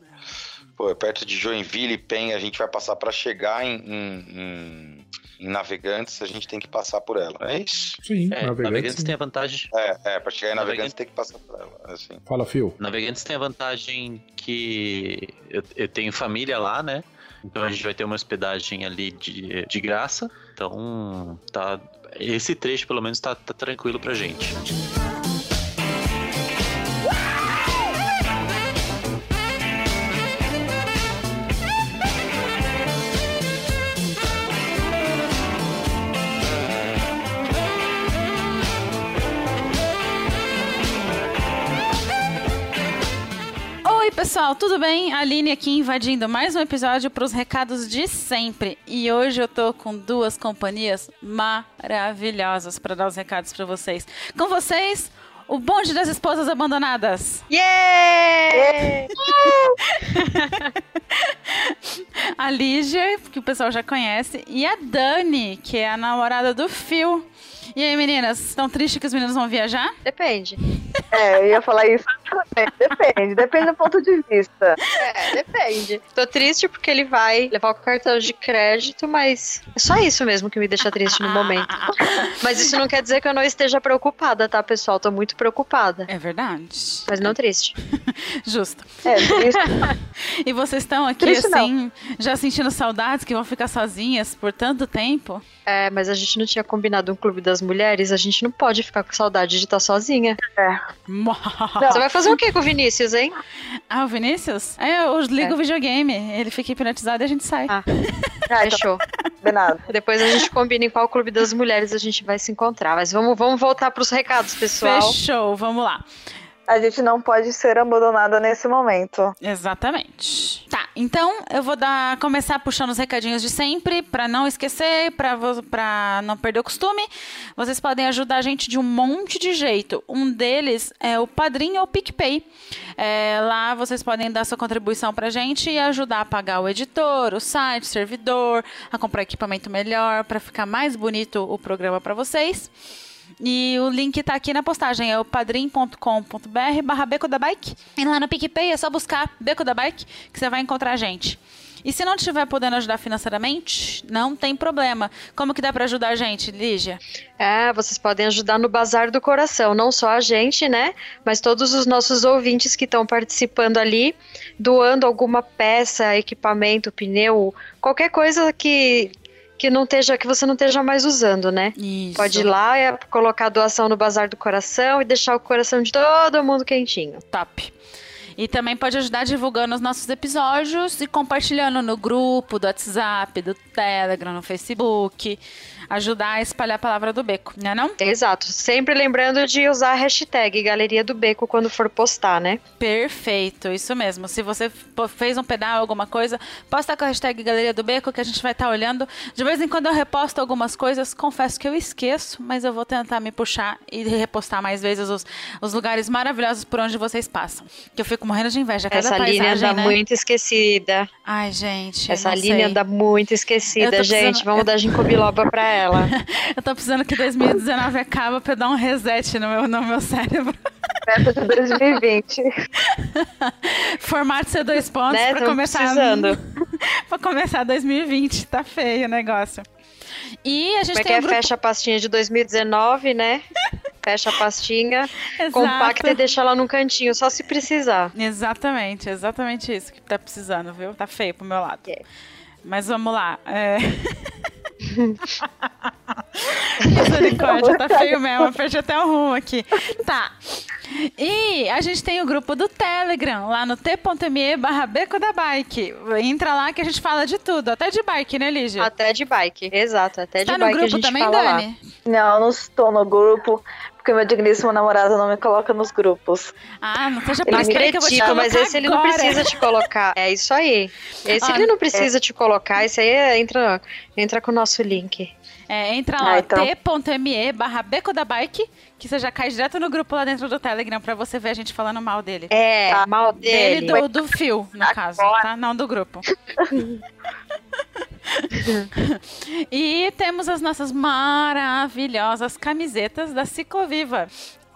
pô, é perto de Joinville e Penha, a gente vai passar para chegar em, em, em, em, Navegantes, a gente tem que passar por ela. É isso? Sim, é, Navegantes, Navegantes tem a vantagem. É, é pra chegar em Navegantes, Navegantes tem que passar por ela. É assim. Fala, Fio. Navegantes tem a vantagem que eu, eu tenho família lá, né? Então a gente vai ter uma hospedagem ali de, de graça. Então tá esse trecho, pelo menos, tá, tá tranquilo pra gente. Pessoal, tudo bem? A Aline aqui invadindo mais um episódio para os recados de sempre. E hoje eu tô com duas companhias maravilhosas para dar os recados para vocês. Com vocês, o bonde das esposas abandonadas. Yeah! *laughs* a Lígia, que o pessoal já conhece, e a Dani, que é a namorada do Phil. E aí, meninas, estão tristes que os meninos vão viajar? Depende. É, eu ia falar isso. Depende, depende do ponto de vista. É, depende. Tô triste porque ele vai levar o cartão de crédito, mas é só isso mesmo que me deixa triste no momento. Mas isso não quer dizer que eu não esteja preocupada, tá, pessoal? Tô muito preocupada. É verdade. Mas não triste. *laughs* Justo. É, triste. e vocês estão aqui, triste assim, não. já sentindo saudades que vão ficar sozinhas por tanto tempo? É, mas a gente não tinha combinado um clube das mulheres, a gente não pode ficar com saudade de estar sozinha. É. Você vai fazer o que com o Vinícius, hein? Ah, o Vinícius? É, eu ligo é. o videogame. Ele fica hipnotizado e a gente sai. Ah, *laughs* ah então fechou. De nada. Depois a gente combina em qual clube das mulheres a gente vai se encontrar. Mas vamos, vamos voltar para os recados, pessoal. Fechou, vamos lá a gente não pode ser abandonada nesse momento. Exatamente. Tá, então eu vou dar começar puxando os recadinhos de sempre, para não esquecer, para não perder o costume. Vocês podem ajudar a gente de um monte de jeito. Um deles é o Padrinho ou PicPay. É, lá vocês podem dar sua contribuição pra gente e ajudar a pagar o editor, o site, o servidor, a comprar equipamento melhor para ficar mais bonito o programa para vocês. E o link tá aqui na postagem, é o padrim.com.br barra Beco da Bike. E lá no PicPay é só buscar Beco da Bike que você vai encontrar a gente. E se não estiver podendo ajudar financeiramente, não tem problema. Como que dá para ajudar a gente, Lígia? É, vocês podem ajudar no Bazar do Coração, não só a gente, né? Mas todos os nossos ouvintes que estão participando ali, doando alguma peça, equipamento, pneu, qualquer coisa que que não esteja, que você não esteja mais usando, né? Isso. Pode ir lá, é, colocar a doação no bazar do coração e deixar o coração de todo mundo quentinho. Top. E também pode ajudar divulgando os nossos episódios e compartilhando no grupo do WhatsApp, do Telegram, no Facebook ajudar a espalhar a palavra do beco, né não? Exato. Sempre lembrando de usar a hashtag Galeria do Beco quando for postar, né? Perfeito, isso mesmo. Se você fez um pedal, alguma coisa, posta com a hashtag Galeria do Beco que a gente vai estar tá olhando. De vez em quando eu reposto algumas coisas, confesso que eu esqueço, mas eu vou tentar me puxar e repostar mais vezes os, os lugares maravilhosos por onde vocês passam. Que eu fico morrendo de inveja. Cada Essa paisagem, linha anda né? muito esquecida. Ai, gente. Essa linha sei. anda muito esquecida, gente. Precisando... Vamos dar ginkgo biloba pra ela ela. *laughs* eu tô precisando que 2019 acaba pra eu dar um reset no meu, no meu cérebro. Meta de 2020. *laughs* Formato C2 pontos né? pra começar. Precisando. *laughs* pra começar 2020. Tá feio o negócio. E a gente Como é tem é? um grupo... Fecha a pastinha de 2019, né? Fecha a pastinha, compacta e deixa ela num cantinho, só se precisar. Exatamente, exatamente isso que tá precisando, viu? Tá feio pro meu lado. É. Mas vamos lá. É... Misericórdia, tá feio mesmo. Eu perdi até o rumo aqui. Tá. E a gente tem o grupo do Telegram, lá no t.me barra Beco da Bike. Entra lá que a gente fala de tudo, até de bike, né, Lígia? Até de bike, exato, até tá de no bike grupo a gente também, fala Dani? lá. Não, não estou no grupo, porque meu digníssimo namorado não me coloca nos grupos. Ah, não seja Ele colocar mas esse ele não agora. precisa te colocar. É isso aí. Esse ele não precisa te colocar. Esse aí é- entra, entra com o nosso link. É, entra lá, Ah, então. t.me barra beco da bike, que você já cai direto no grupo lá dentro do Telegram pra você ver a gente falando mal dele. É, Tá. mal Dele dele. do, do fio, no caso, tá? Não do grupo. *laughs* *laughs* e temos as nossas maravilhosas camisetas da Cicloviva.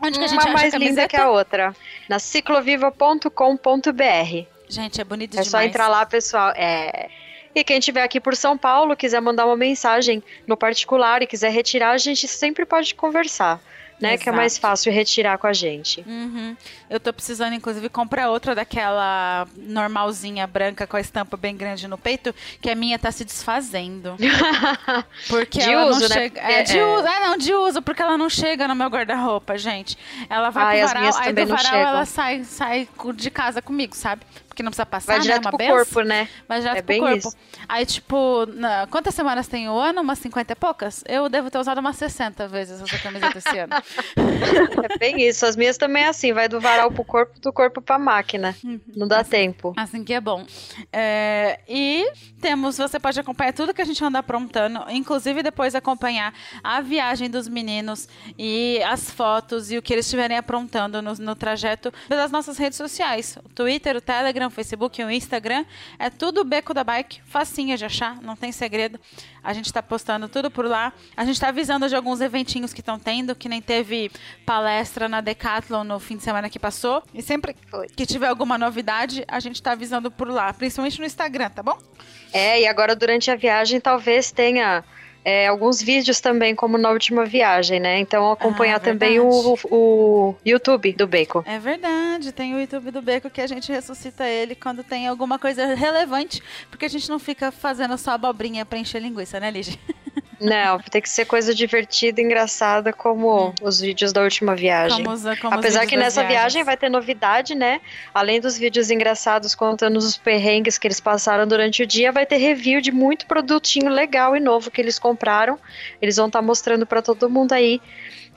Onde que a gente Uma acha mais a linda que a outra. Na cicloviva.com.br. Gente, é bonito É demais. só entrar lá, pessoal. É. E quem estiver aqui por São Paulo, quiser mandar uma mensagem no particular e quiser retirar, a gente sempre pode conversar, né? Que é Exato. mais fácil retirar com a gente. Uhum. Eu tô precisando, inclusive, comprar outra daquela normalzinha branca com a estampa bem grande no peito, que a minha tá se desfazendo. *laughs* Porque De ela uso, não né? chega. Porque É, de é- uso. É, não, de uso, porque ela não chega no meu guarda-roupa, gente. Ela vai Ai, pro varal, aí do varal ela sai, sai de casa comigo, sabe? Porque não precisa passar, Vai né? direto Uma pro benção. corpo, né? Vai direto É pro bem corpo. isso. Aí, tipo, na- quantas semanas tem o ano? Umas 50 e poucas? Eu devo ter usado umas 60 vezes essa camiseta esse ano. *laughs* É bem isso. As minhas também é assim, vai do varal pro corpo, do corpo pra máquina. Não dá tempo. Assim que é bom. É, e temos, você pode acompanhar tudo que a gente anda aprontando, inclusive depois acompanhar a viagem dos meninos e as fotos e o que eles estiverem aprontando no, no trajeto pelas nossas redes sociais. O Twitter, o Telegram, o Facebook, o Instagram. É tudo Beco da Bike, facinho de achar, não tem segredo. A gente tá postando tudo por lá. A gente tá avisando de alguns eventinhos que estão tendo, que nem teve palestra na Decathlon no fim de semana que passou. E sempre que tiver alguma novidade, a gente tá avisando por lá, principalmente no Instagram, tá bom? É, e agora durante a viagem talvez tenha é, alguns vídeos também, como na última viagem, né? Então acompanhar Ah, também o, o YouTube do Bacon. É verdade, tem o YouTube do Beco que a gente ressuscita ele quando tem alguma coisa relevante, porque a gente não fica fazendo só abobrinha pra encher linguiça, né, Lígia? *laughs* Não, tem que ser coisa divertida, engraçada, como os vídeos da última viagem. Como os- como Apesar que nessa viagens. viagem vai ter novidade, né? Além dos vídeos engraçados contando os perrengues que eles passaram durante o dia, vai ter review de muito produtinho legal e novo que eles compraram. Eles vão estar mostrando pra todo mundo aí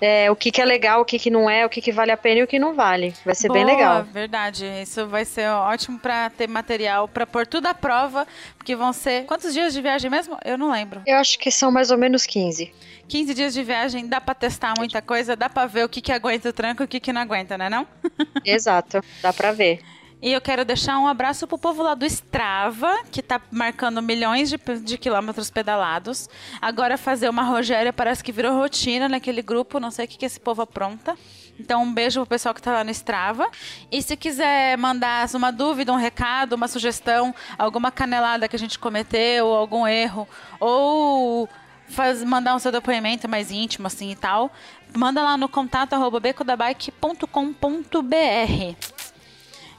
é, o que, que é legal, o que, que não é, o que, que vale a pena e o que não vale. Vai ser bem Boa, legal. Verdade, isso vai ser ótimo pra ter material pra pôr tudo à prova, porque vão ser quantos dias de viagem mesmo? Eu não lembro. Eu acho que são mais ou menos 15. 15 dias de viagem, dá pra testar muita coisa, dá pra ver o que que aguenta o tranco e o que que não aguenta, né não? *laughs* Exato, dá pra ver. E eu quero deixar um abraço pro povo lá do Strava, que tá marcando milhões de, de quilômetros pedalados. Agora fazer uma Rogéria parece que virou rotina naquele grupo, não sei o que, que esse povo apronta. Então, um beijo pro pessoal que tá lá no Strava. E se quiser mandar uma dúvida, um recado, uma sugestão, alguma canelada que a gente cometeu, algum erro, ou faz, mandar um seu depoimento mais íntimo, assim e tal, manda lá no contato arroba becodabike.com.br.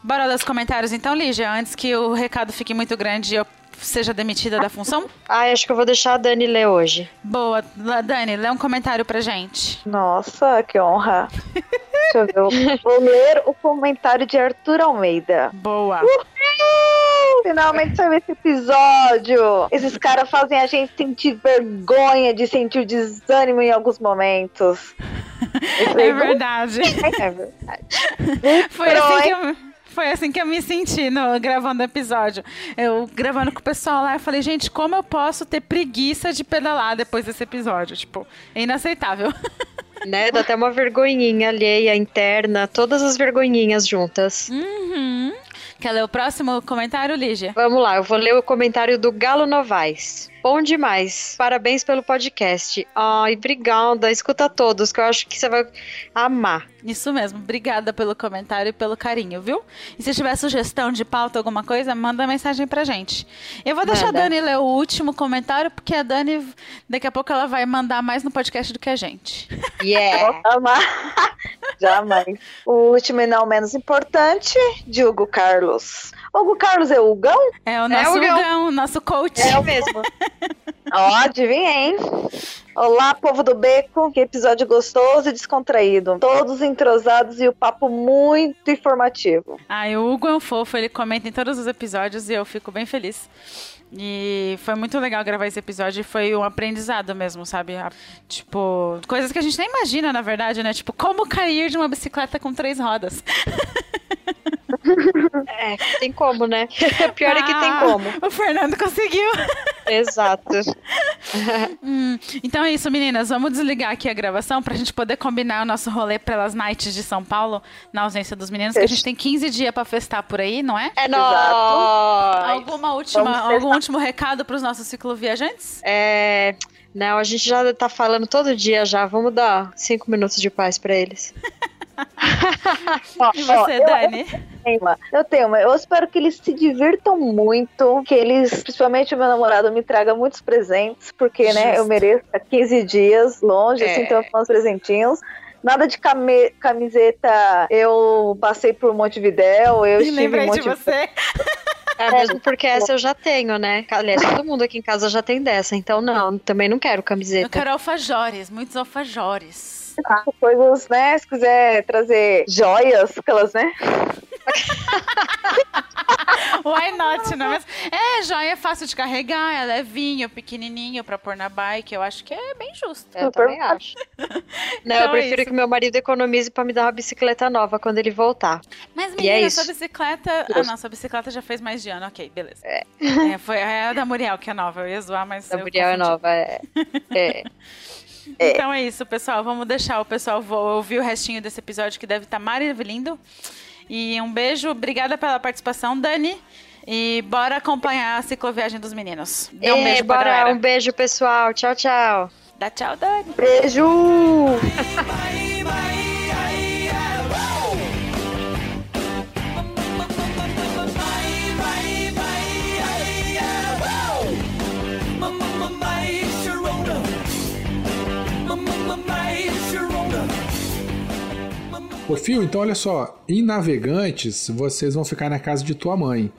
Bora ler os comentários então, Lígia, antes que o recado fique muito grande e eu seja demitida da função? Ah, acho que eu vou deixar a Dani ler hoje. Boa, Dani, lê um comentário pra gente. Nossa, que honra. *laughs* Deixa eu ver. eu Vou ler o comentário de Arthur Almeida. Boa. Finalmente saiu esse episódio. Esses caras fazem a gente sentir vergonha de sentir o desânimo em alguns momentos. *laughs* É verdade. É verdade. Foi assim que eu, foi assim que eu me senti no, gravando o episódio. Eu gravando com o pessoal lá, eu falei, gente, como eu posso ter preguiça de pedalar depois desse episódio? Tipo, é inaceitável. *laughs* Né? Dá até uma vergonhinha alheia, interna, todas as vergonhinhas juntas. Uhum. Quer ler o próximo comentário, Lígia? Vamos lá, eu vou ler o comentário do Galo Novaes. Bom demais. Parabéns pelo podcast. Ai, obrigada. Escuta todos, que eu acho que você vai amar. Isso mesmo. Obrigada pelo comentário e pelo carinho, viu? E se tiver sugestão de pauta, alguma coisa, manda mensagem pra gente. Eu vou deixar Manda. a Dani ler o último comentário, porque a Dani, daqui a pouco, ela vai mandar mais no podcast do que a gente. *laughs* Yeah. Amar. *laughs* Jamais. O último e não menos importante, de Hugo Carlos. Hugo Carlos é Hugão? É o nosso o Gão. Gão, o nosso coach. É o *laughs* mesmo. *laughs* Ó, adivinha, hein? Olá, povo do Beco. Que episódio gostoso e descontraído. Todos entrosados e o papo muito informativo. Ah, e o Hugo é um fofo, ele comenta em todos os episódios e eu fico bem feliz. E foi muito legal gravar esse episódio foi um aprendizado mesmo, sabe? Tipo, coisas que a gente nem imagina, na verdade, né? Tipo, como cair de uma bicicleta com três rodas. *laughs* É, tem como, né? *laughs* Pior é que tem Ah, como. O Fernando conseguiu. Exato. *laughs* Hum, então é isso, meninas. Vamos desligar aqui a gravação pra gente poder combinar o nosso rolê pelas nights de São Paulo, na ausência dos meninos, que a gente tem 15 dias pra festar por aí, não é? É nóis! Alguma última, algum último recado pros nossos cicloviajantes? É. Não, a gente já tá falando todo dia já. Vamos dar cinco minutos de paz pra eles. *laughs* *laughs* Ó, E ó, você, eu- Dani? tenho uma. Eu tenho uma. Eu espero que eles se divirtam muito, que eles, principalmente o meu namorado, me traga muitos presentes, porque, né, Justo. eu mereço há 15 dias longe, É. assim, então eu uns presentinhos. Nada de came- camiseta, eu passei por Montevidéu, eu Me estive lembrei em de você. É, mesmo porque essa eu já tenho, né? Aliás, todo mundo aqui em casa já tem dessa, então não, também não quero Eu camiseta. quero alfajores, muitos alfajores. Coisas, né, se quiser trazer joias, aquelas, né? *laughs* Why not, não é mesmo? É, joia é fácil de carregar, é levinho, pequenininho pra pôr na bike. Eu acho que é bem justo. Eu também acho. *laughs* Não, Então eu é prefiro isso. que meu marido economize pra me dar uma bicicleta nova quando ele voltar. Mas, E é menina, isso. sua bicicleta. Ah, não, sua bicicleta já fez mais de ano, ok, beleza. É. É, foi é a da Muriel, que é nova. Eu ia zoar, mas. Da eu Muriel é nova, é. *laughs* é. Então é isso, pessoal. Vamos deixar o pessoal ouvir o restinho desse episódio que deve estar maravilhoso. E um beijo, obrigada pela participação, Dani. E bora acompanhar a cicloviagem dos meninos. Dê um Ê, beijo pra bora, galera. um beijo, pessoal. Tchau, tchau. Dá tchau, Dani. Beijo! *laughs* Ô, Fio, então olha só. Em Navegantes, vocês vão ficar na casa de tua mãe.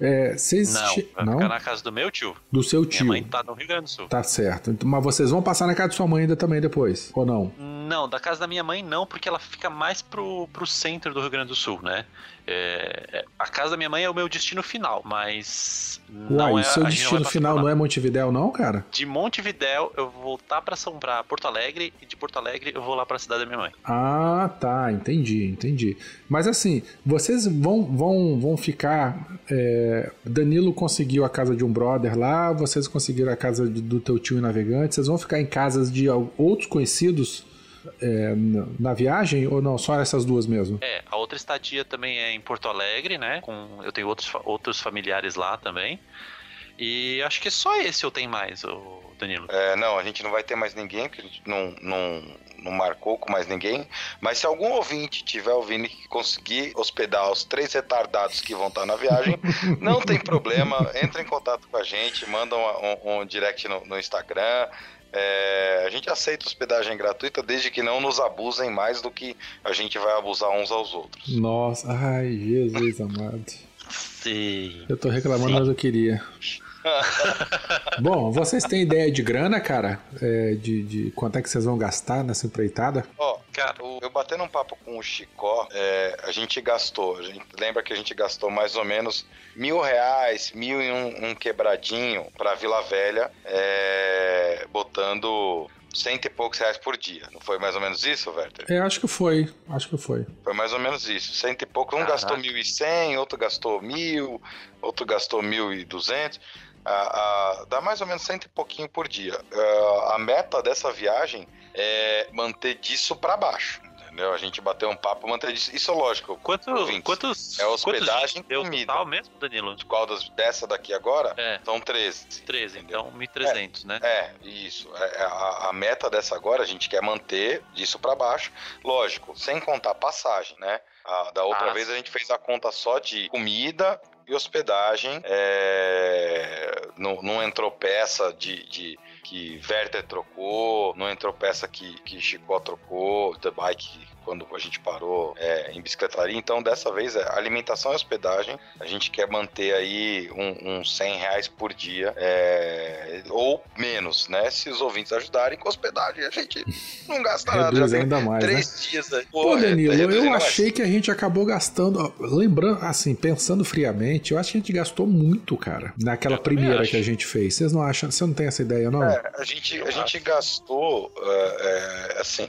É, vocês. Não, che- vai Não? ficar na casa do meu tio. Do seu Minha tio. mãe tá no Rio Grande do Sul. Tá certo. Então, Mas vocês vão passar na casa de sua mãe ainda também depois, ou não? Não, da casa da minha mãe não, porque ela fica mais pro, pro centro do Rio Grande do Sul, né? É, é, a casa da minha mãe é o meu destino final, mas não Uai, é seu não destino passar final não é Montevidéu, não, cara? De Montevidéu eu vou voltar pra São pra Porto Alegre e de Porto Alegre eu vou lá pra cidade da minha mãe. Ah, tá, entendi, entendi. Mas assim, vocês vão vão, vão ficar. é, Danilo conseguiu a casa de um brother lá, vocês conseguiram a casa do teu tio em Navegante, vocês vão ficar em casas de outros conhecidos é, na, viagem ou não? Só essas duas mesmo? É, a outra estadia também é em Porto Alegre, né? Com, eu tenho outros, outros familiares lá também. E acho que só esse eu tenho mais, o Danilo. É, não, a gente não vai ter mais ninguém, porque a gente não, não, não marcou com mais ninguém. Mas se algum ouvinte tiver ouvindo e conseguir hospedar os três retardados que vão estar na viagem, *laughs* não tem problema, entra em contato com a gente, manda um, um- um direct no, no Instagram. É, a gente aceita hospedagem gratuita desde que não nos abusem mais do que a gente vai abusar uns aos outros. Nossa, ai, Jesus amado. Sim. Eu tô reclamando, Sim. mas eu queria. *laughs* Bom, vocês têm ideia de grana, cara? É, de, de quanto é que vocês vão gastar nessa empreitada? Ó, cara, o- eu batendo um papo com o Chicó, é, a gente gastou, a gente lembra que a gente gastou mais ou menos mil reais, mil e um, um quebradinho pra Vila Velha, é, botando cento e poucos reais por dia. Não foi mais ou menos isso, Werther? É, acho que foi. Acho que foi. Foi mais ou menos isso. Cento e pouco. Um Caraca. gastou mil e cem, outro gastou mil, outro gastou mil e duzentos. Dá mais ou menos cento e pouquinho por dia. Ah, a meta dessa viagem é manter disso pra baixo. Entendeu? A gente bateu um papo, manter disso. Isso é lógico. Quanto, Ouvintes, quantos. é hospedagem quantos comida. total mesmo, Danilo? Qual das, dessa daqui agora? É, São 13. 13, então 1.300, né? É, isso. É, a, a meta dessa agora a gente quer manter disso pra baixo. Lógico, sem contar passagem, né? A- da outra Ah, vez a gente fez a conta só de comida e hospedagem. é, não, não entrou peça de, de, que Werther trocou, não entrou peça que, que Chicó trocou, The Bike quando a gente parou é, em bicicletaria. Então, dessa vez, é alimentação e hospedagem. A gente quer manter aí uns um, um 100 reais por dia, é, ou menos, né? Se os ouvintes ajudarem com hospedagem, a gente não gasta nada. Reduz ainda mais, três né? dias aí. Pô, Danilo, é, eu achei que a gente acabou gastando. Lembrando, assim, pensando friamente, eu acho que a gente gastou muito, cara, naquela Eu primeira que a gente fez. Vocês não acham? Você não tem essa ideia, não? É, a gente, a gente gastou, é, é, assim,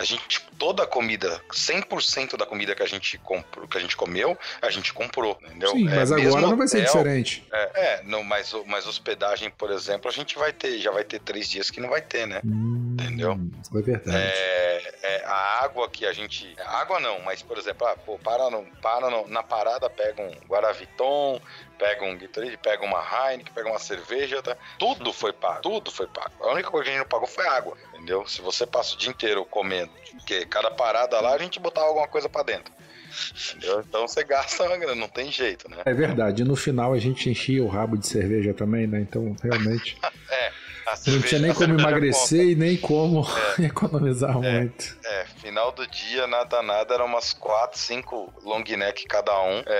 a gente, toda a comida, 100% da comida que a gente comprou, que a gente comeu, a gente comprou, entendeu? Sim, É, mas agora não vai ser diferente. É, é, não, mas, mas hospedagem, por exemplo, a gente vai ter, já vai ter três dias que não vai ter, né? Hum, Entendeu? É verdade. É, é, a água que a gente. Água não, mas por exemplo, ah, pô, para, no, para no- na parada, pega um Guaraviton, pega um Gatorade, pega uma Heineken, pega uma cerveja, tá? Tudo foi pago, tudo foi pago. A única coisa que a gente não pagou foi água, entendeu? Se você passa o dia inteiro comendo, porque cada parada lá a gente botava alguma coisa pra dentro. Entendeu? Então você gasta uma grana, não tem jeito, né? É verdade. E no final a gente enchia o rabo de cerveja também, né? Então, realmente. *laughs* A Não tinha nem como emagrecer e nem como *laughs* economizar muito. É, final do dia, nada, nada, eram umas 4, 5 long neck cada um. *laughs*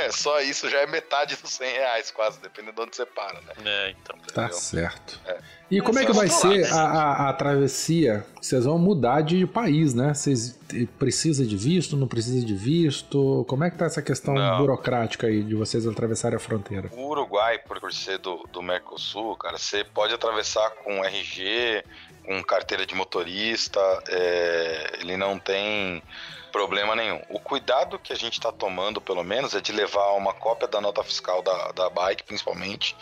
É, só isso já é metade dos 100 reais, quase, dependendo de onde você para, né? É, então. Tá Entendeu? certo. É. E como é que vai vamos ser lá, a, a- a travessia? Vocês vão mudar de país, né? Vocês eh, precisa de visto, não precisa de visto? Como é que tá essa questão Não. burocrática aí de vocês atravessarem a fronteira? O Uruguai, por por ser do, do Mercosul, cara, você pode atravessar com RG, com carteira de motorista, é, ele não tem problema nenhum. O cuidado que a gente está tomando, pelo menos, é de levar uma cópia da nota fiscal da, da bike, principalmente,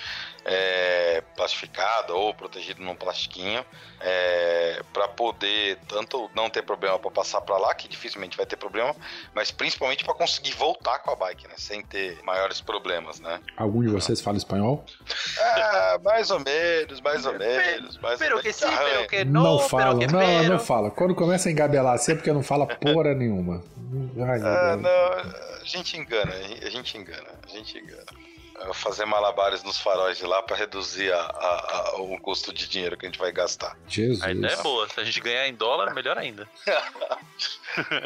é, plastificada ou protegida num plastiquinho, é, para poder tanto não ter problema para passar para lá, que dificilmente vai ter problema, mas principalmente para conseguir voltar com a bike, né, sem ter maiores problemas, né? Algum de vocês fala espanhol? *laughs* Ah, mais ou menos, mais ou menos. Mais Pero ou que menos. sim, pero que Não, no, fala, não, pero. não fala. Quando começa a engabelar assim é porque não fala porra nenhuma. Ai, Ah, não, a gente engana, a gente engana, a gente engana. Fazer malabares nos faróis de lá para reduzir a- a- a- o custo de dinheiro que a gente vai gastar. Jesus. A ideia é boa. Se a gente ganhar em dólar, melhor ainda. *laughs*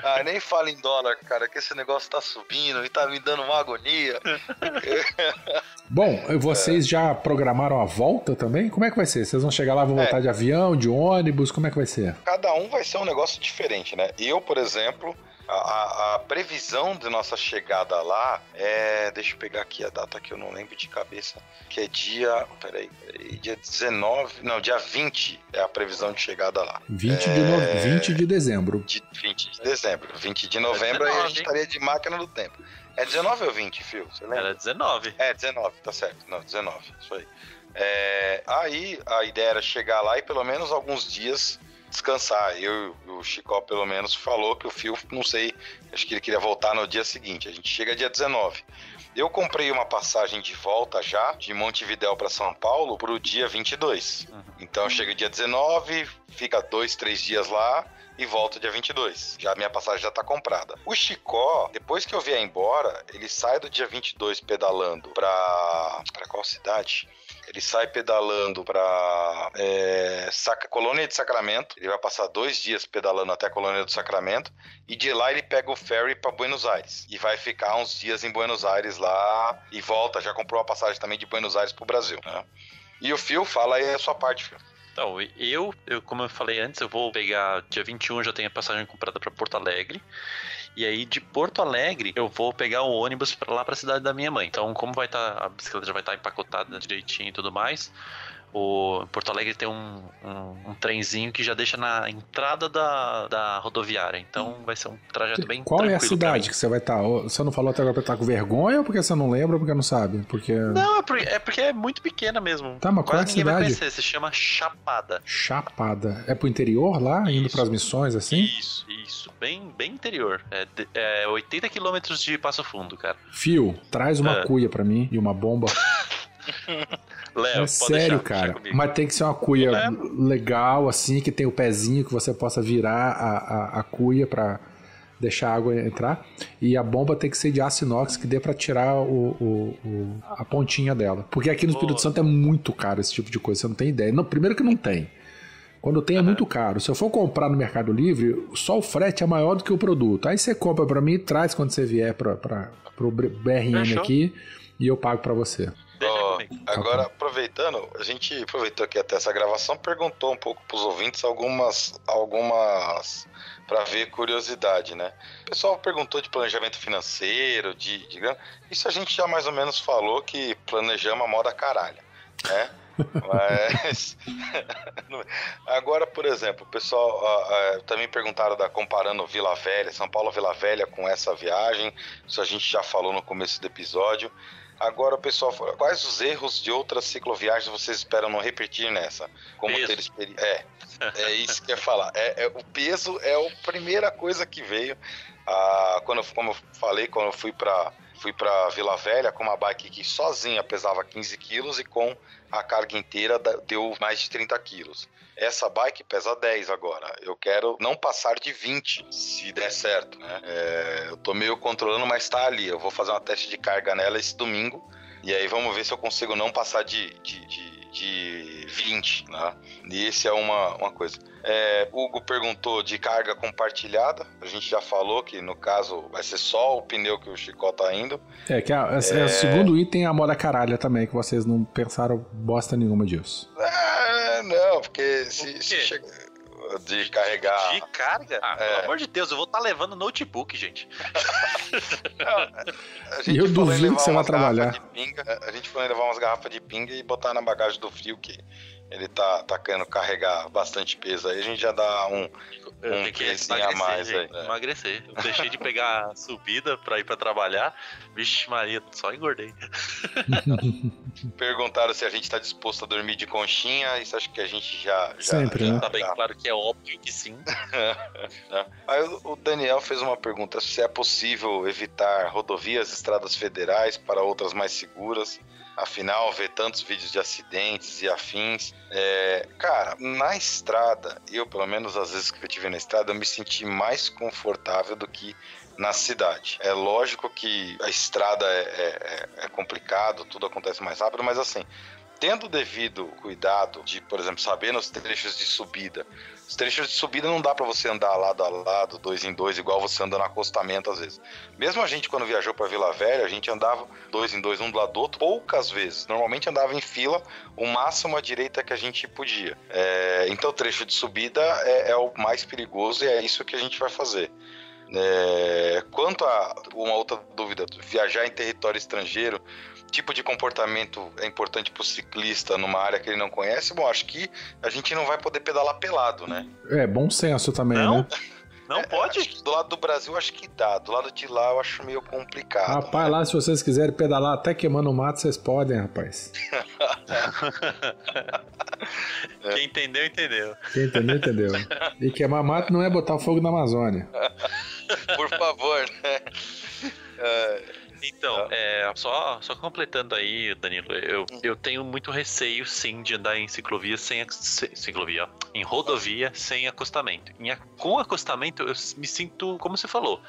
Ah, nem fala em dólar, cara, que esse negócio tá subindo e tá me dando uma agonia. *laughs* Bom, vocês já programaram a volta também? Como é que vai ser? Vocês vão chegar lá, vão É. voltar de avião, de ônibus? Como é que vai ser? Cada um vai ser um negócio diferente, né? Eu, por exemplo, a, a- previsão de nossa chegada lá é. Deixa eu pegar aqui a data que eu não lembro de cabeça. Que é dia. Peraí, peraí. Dia 19. Não, dia 20 é a previsão de chegada lá. 20 de, no... É. 20 de dezembro. De 20 de dezembro. 20 de novembro aí a 19, gente hein? estaria de máquina do tempo. É 19 ou 20, Fio? Você lembra? Era 19. É, 19, tá certo. Não, 19, isso aí. É, aí a ideia era chegar lá e pelo menos alguns dias descansar. Eu, o Chicó, pelo menos, falou que o Fio, não sei, acho que ele queria voltar no dia seguinte. A gente chega dia 19. Eu comprei uma passagem de volta já, de Montevidéu para São Paulo, pro dia 22. Então chega dia 19, fica dois, três dias lá e volta dia 22. Já a minha passagem já tá comprada. O Chicó, depois que eu vier embora, ele sai do dia 22 pedalando pra. pra qual cidade? Ele sai pedalando pra é, Colônia de Sacramento. Ele vai passar dois dias pedalando até a Colônia do Sacramento. E de lá ele pega o ferry pra Buenos Aires. E vai ficar uns dias em Buenos Aires lá. E volta. Já comprou uma passagem também de Buenos Aires pro Brasil. né? E o Phil, fala aí a sua parte, Phil. Então, eu, eu, como eu falei antes, eu vou pegar dia 21, já tenho a passagem comprada para Porto Alegre. E aí de Porto Alegre eu vou pegar o ônibus para lá para a cidade da minha mãe. Então, como vai estar a bicicleta já vai estar empacotada direitinho e tudo mais, o Porto Alegre tem um, um, um trenzinho que já deixa na entrada da, da rodoviária. Então, vai ser um trajeto bem Qual é a pra cidade que você vai estar? Você não falou até agora porque tá com vergonha ou porque você não lembra ou porque não sabe? Porque. Não, é porque, é porque é muito pequena mesmo. Tá, mas qual é a Quase ninguém vai cidade? conhecer. Se chama Chapada. Chapada. É pro interior lá, indo Isso. pras missões assim? Isso, isso. Bem, bem interior. É, é 80 quilômetros de Passo Fundo, cara. Fio, traz uma É. cuia pra mim e uma bomba. *laughs* Léo, é sério, deixar, cara. Mas tem que ser uma cuia É. legal, assim, que tem o pezinho que você possa virar a, a, a cuia pra deixar a água entrar. E a bomba tem que ser de aço inox que dê para tirar o, o, o, a pontinha dela. Porque aqui no Espírito Santo é muito caro esse tipo de coisa, você não tem ideia. Não, primeiro que não tem. Quando tem é muito caro. Se eu for comprar no Mercado Livre, só o frete é maior do que o produto. Aí você compra para mim e traz quando você vier para o BRM Fechou. aqui e eu pago para você. Deixa comigo. agora, aproveitando, a gente aproveitou aqui até essa gravação, perguntou um pouco pros ouvintes algumas. algumas para ver curiosidade, né? O pessoal perguntou de planejamento financeiro, de, de. Isso a gente já mais ou menos falou que planejamos a moda caralho, né? *laughs* Mas *laughs* agora, por exemplo, o pessoal ah, ah, também perguntaram da comparando Vila Velha, São Paulo Vila Velha com essa viagem. Isso a gente já falou no começo do episódio. Agora o pessoal fala, quais os erros de outras cicloviagens vocês esperam não repetir nessa? Como Peso. ter experiência. É, é isso que eu ia falar. É, é- o peso é a primeira coisa que veio. Ah, quando, como eu falei, quando eu fui para fui para Vila Velha com uma bike que sozinha pesava 15 quilos e com a carga inteira deu mais de 30 quilos. Essa bike pesa 10 agora. Eu quero não passar de 20, se der certo, né? É, eu tô meio controlando, mas tá ali. Eu vou fazer uma teste de carga nela esse domingo. E aí vamos ver se eu consigo não passar de, de, de, de 20, né? E esse é uma, uma coisa. É, Hugo perguntou de carga compartilhada. A gente já falou que no caso vai ser só o pneu que o Chicó tá indo. É, que a- é... o segundo item é a moda caralha também, que vocês não pensaram bosta nenhuma disso. É, não, porque se, se quê? chega- de carregar. De carga? Ah, É. pelo amor de Deus, eu vou estar levando notebook, gente. *laughs* A E eu duvido que você vai trabalhar. pinga, a gente foi levar umas garrafas de pinga e botar na bagagem do frio, que ele tá, tá querendo carregar bastante peso aí. A gente já dá um. Eu Um pezinho a mais aí, gente, é. emagrecer. *laughs* Eu deixei de pegar a subida pra ir pra trabalhar. Vixe Maria, só engordei. *laughs* Perguntaram se a gente tá disposto a dormir de conchinha. Isso acho que a gente já. já Sempre, já, né? Tá bem já- claro que é óbvio que sim. *laughs* né? Aí o o Daniel fez uma pergunta: se é possível evitar rodovias, estradas federais para outras mais seguras. Afinal, ver tantos vídeos de acidentes e afins. É, cara, na estrada, eu, pelo menos às vezes que eu tive na estrada, eu me senti mais confortável do que na cidade. É lógico que a estrada é, é- é- complicado, tudo acontece mais rápido, mas assim, tendo devido cuidado de, por exemplo, saber nos trechos de subida. Os trechos de subida não dá pra você andar lado a lado, dois em dois, igual você anda no acostamento às vezes. Mesmo a gente, quando viajou pra Vila Velha, a gente andava dois em dois, um do lado do outro, poucas vezes. Normalmente andava em fila, o máximo à direita que a gente podia. É, então, o trecho de subida é, é o mais perigoso e é isso que a gente vai fazer. É, quanto a uma outra dúvida, viajar em território estrangeiro, tipo de comportamento é importante para o ciclista numa área que ele não conhece? Bom, acho que a gente não vai poder pedalar pelado, né? É, bom senso também, Não? né? Não Acho pode? do lado do Brasil acho que dá, do lado de lá eu acho meio complicado. Rapaz, lá se vocês quiserem pedalar até queimando o mato, vocês podem, rapaz. *laughs* Quem entendeu, entendeu. Quem entendeu, entendeu. E queimar mato não é botar fogo na Amazônia. *laughs* Por favor, né? É, Então, é, só, só completando aí, Danilo, eu, Hum. eu tenho muito receio, sim, de andar em ciclovia sem ciclovia, ó, em rodovia sem acostamento. Em com acostamento, eu me sinto, como você falou,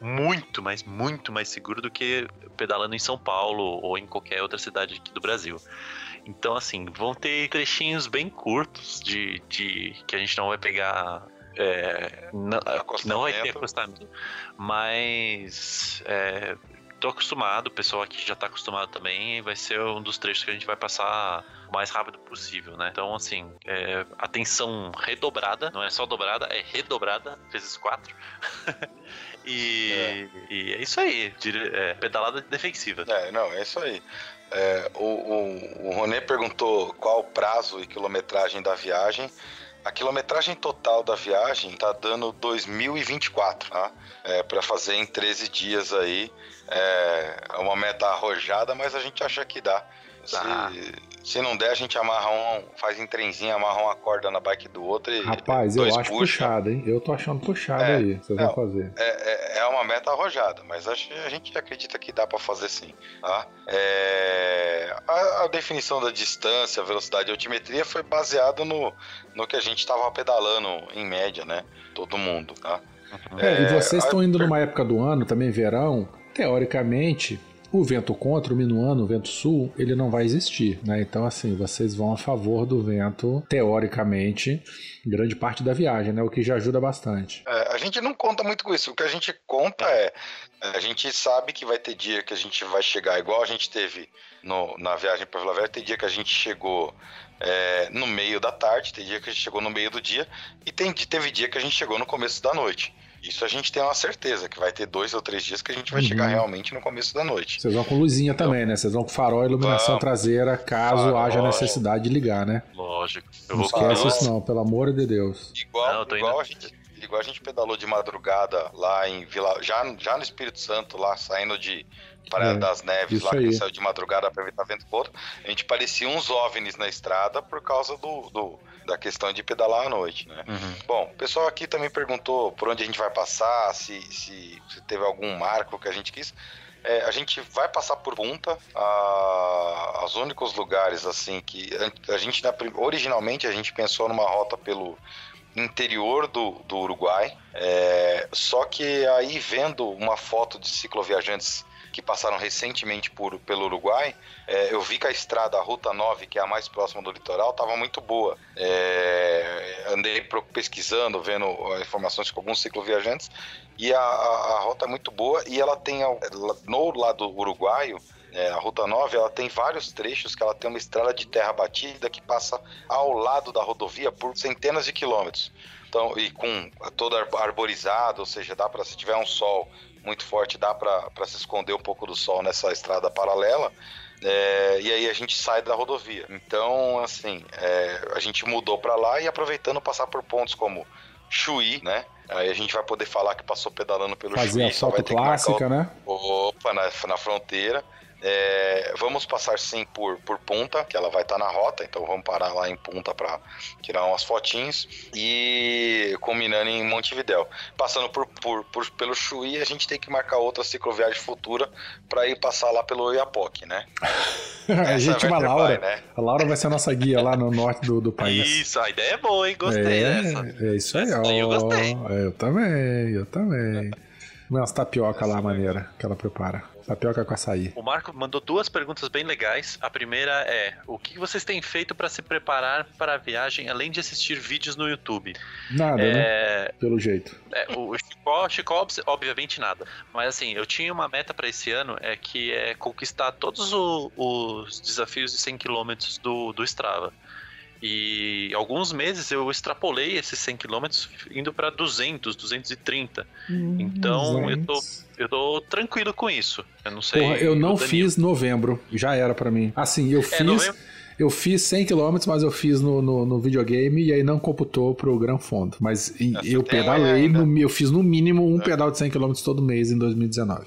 muito, mas muito mais seguro do que pedalando em São Paulo ou em qualquer outra cidade aqui do Brasil. Então, assim, vão ter trechinhos bem curtos de, de que a gente não vai pegar. é, não, não vai ter Acostamento. acostamento, mas é, tô acostumado, o pessoal aqui já tá acostumado também, vai ser um dos trechos que a gente vai passar o mais rápido possível, né? Então, assim, é, atenção redobrada, não é só dobrada, é redobrada, vezes quatro. *laughs* e, e é isso aí, é, pedalada defensiva. É, não, é isso aí. É, o, o, o Ronê perguntou qual o prazo e quilometragem da viagem. A quilometragem total da viagem tá dando 2024, tá? É, para fazer em 13 dias aí. É é uma meta arrojada, mas a gente acha que dá. Se. Se não der, a gente amarra um, faz em trenzinho, amarra uma corda na bike do outro e Rapaz, eu acho puxa. puxado, hein? Eu tô achando puxado É, aí. Vocês não. vão fazer. É, é, é uma meta arrojada, mas acho que a gente acredita que dá para fazer sim. Tá? É, a, a definição da distância, velocidade e altimetria foi baseado no, no que a gente estava pedalando em média, né? Todo mundo, tá? É, e vocês É, estão a- indo numa época do ano, também verão, teoricamente, o vento contra, o minuano, o vento sul, ele não vai existir, né? Então, assim, vocês vão a favor do vento, teoricamente, grande parte da viagem, né? O que já ajuda bastante. É, a gente não conta muito com isso. O que a gente conta é. A gente sabe que vai ter dia que a gente vai chegar igual a gente teve no- na viagem para Vila Velha. Tem dia que a gente chegou é, no meio da tarde, tem dia que a gente chegou no meio do dia, e tem, teve dia que a gente chegou no começo da noite. Isso a gente tem uma certeza, que vai ter dois ou três dias que a gente vai Uhum. chegar realmente no começo da noite. Vocês vão com luzinha também, né? Vocês vão com farol e iluminação Vamos. traseira, caso Farol. haja necessidade de ligar, né? Lógico. Eu Não vou esquece isso não, pelo amor de Deus. Igual, Não, eu tô igual, indo. a gente, igual a gente pedalou de madrugada lá em Vila. Já, já no Espírito Santo, lá saindo de Praia É, das Neves, lá que aí. saiu de madrugada para evitar vento contra, a gente parecia uns OVNIs na estrada por causa do, do- da questão de pedalar à noite, né? Uhum. Bom, o pessoal aqui também perguntou por onde a gente vai passar, se, se, se teve algum marco que a gente quis. É, a gente vai passar por Punta, a, os únicos lugares assim que a, a gente originalmente a gente pensou numa rota pelo interior do, do Uruguai, é, só que aí vendo uma foto de cicloviajantes que passaram recentemente por, pelo Uruguai, é, eu vi que a estrada, a Ruta 9, que é a mais próxima do litoral, estava muito boa. É, andei pesquisando, vendo informações com alguns cicloviajantes, e a, a, a rota é muito boa, e ela tem, no lado uruguaio, é, a Ruta 9, ela tem vários trechos que ela tem uma estrada de terra batida que passa ao lado da rodovia por centenas de quilômetros. Então, e com todo ar- arborizado, ou seja, dá para se tiver um sol muito forte, dá para se esconder um pouco do sol nessa estrada paralela. é, e aí a gente sai da rodovia. Então, assim, é, a gente mudou para lá e aproveitando passar por pontos como Chuí, né? Aí a gente vai poder falar que passou pedalando pelo Fazer Chuí, só vai foto ter que marcar o clássica, né? Opa, na, na fronteira. É, vamos passar sim por, por Punta, que ela vai estar na rota, então vamos parar lá em Punta para tirar umas fotinhos e culminando em Montevidéu. Passando por, por, por- pelo Chuí, a gente tem que marcar outra cicloviagem futura para ir passar lá pelo Oiapoque, né? *laughs* a gente, vai uma ter Laura. pai, né? A Laura vai ser a nossa guia lá no norte do, do país. Isso, a ideia é boa, hein? Gostei é, dessa. É isso aí, Essa ó. eu gostei. Eu também, eu também. Umas tapioca lá, maneira, que ela prepara. Tapioca com açaí. O Marco mandou duas perguntas bem legais. A primeira é: o que vocês têm feito para se preparar para a viagem, além de assistir vídeos no YouTube? Nada, né? É, Pelo jeito. é, o Chicó, Chicó, obs- obviamente nada. Mas assim, eu tinha uma meta para esse ano, é que é conquistar todos o- os desafios de 100 km do, do Strava. E alguns meses eu extrapolei esses 100 km indo para 200, 230. Então eu tô, eu tô tranquilo com isso. Eu não sei. Porra, eu não fiz novembro. Já era pra mim. Assim, eu É, fiz. novembro- Eu fiz 100 km, mas eu fiz no, no, no videogame e aí não computou pro Gran Fundo. Mas É, você eu pedalei, ainda. no- eu fiz no mínimo um pedal de 100 km todo mês em 2019.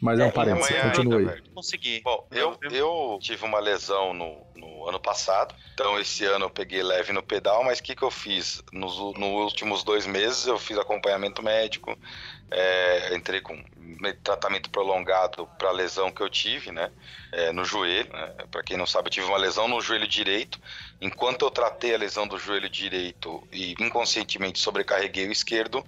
Mas é, um É, parênteses, amanhã continue ainda. Consegui. Bom, eu, eu tive uma lesão no, no ano passado, então esse ano eu peguei leve no pedal, mas o que, que eu fiz? Nos últimos dois meses eu fiz acompanhamento médico, é, entrei com me- tratamento prolongado para a lesão que eu tive, né, é, no joelho. Né, para quem não sabe, eu tive uma lesão no joelho direito. Enquanto eu tratei a lesão do joelho direito e inconscientemente sobrecarreguei o esquerdo,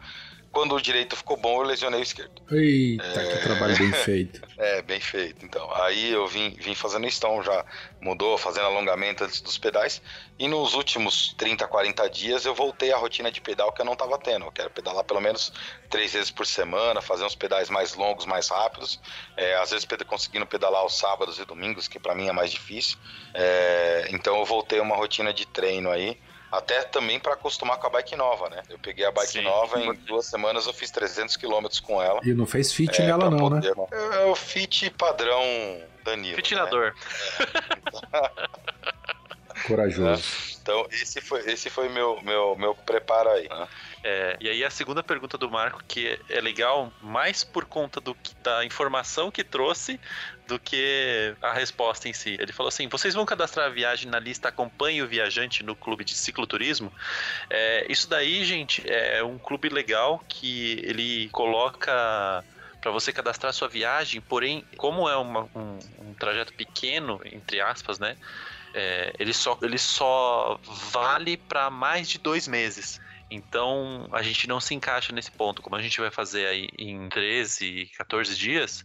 quando o direito ficou bom, eu lesionei o esquerdo. Eita, que trabalho bem *laughs* feito. É, bem feito. Então, aí eu vim, vim fazendo então já mudou, fazendo alongamento antes dos pedais. E nos últimos 30, 40 dias eu voltei à rotina de pedal que eu não estava tendo. Eu quero pedalar pelo menos três vezes por semana, fazer uns pedais mais longos, mais rápidos. É, às vezes conseguindo pedalar aos sábados e domingos, que para mim é mais difícil. É, então eu voltei a uma rotina de treino aí. Até também para acostumar com a bike nova, né? Eu peguei a bike Sim. nova, em duas semanas eu fiz 300 quilômetros com ela. E não fez fit É, nela, não, né? poder- É o fit padrão Danilo. né? Fitinador. *laughs* Corajoso. Então, esse foi, esse foi meu, meu, meu preparo aí. né? É, e aí a segunda pergunta do Marco, que é, é legal mais por conta do, da informação que trouxe do que a resposta em si. Ele falou assim: vocês vão cadastrar a viagem na lista Acompanhe o Viajante no clube de cicloturismo? É, isso daí, gente, é um clube legal que ele coloca para você cadastrar sua viagem, porém, como é uma- um, um trajeto pequeno, entre aspas, né? é, ele, só, ele só vale para mais de dois meses. Então a gente não se encaixa nesse ponto. Como a gente vai fazer aí em 13, 14 dias,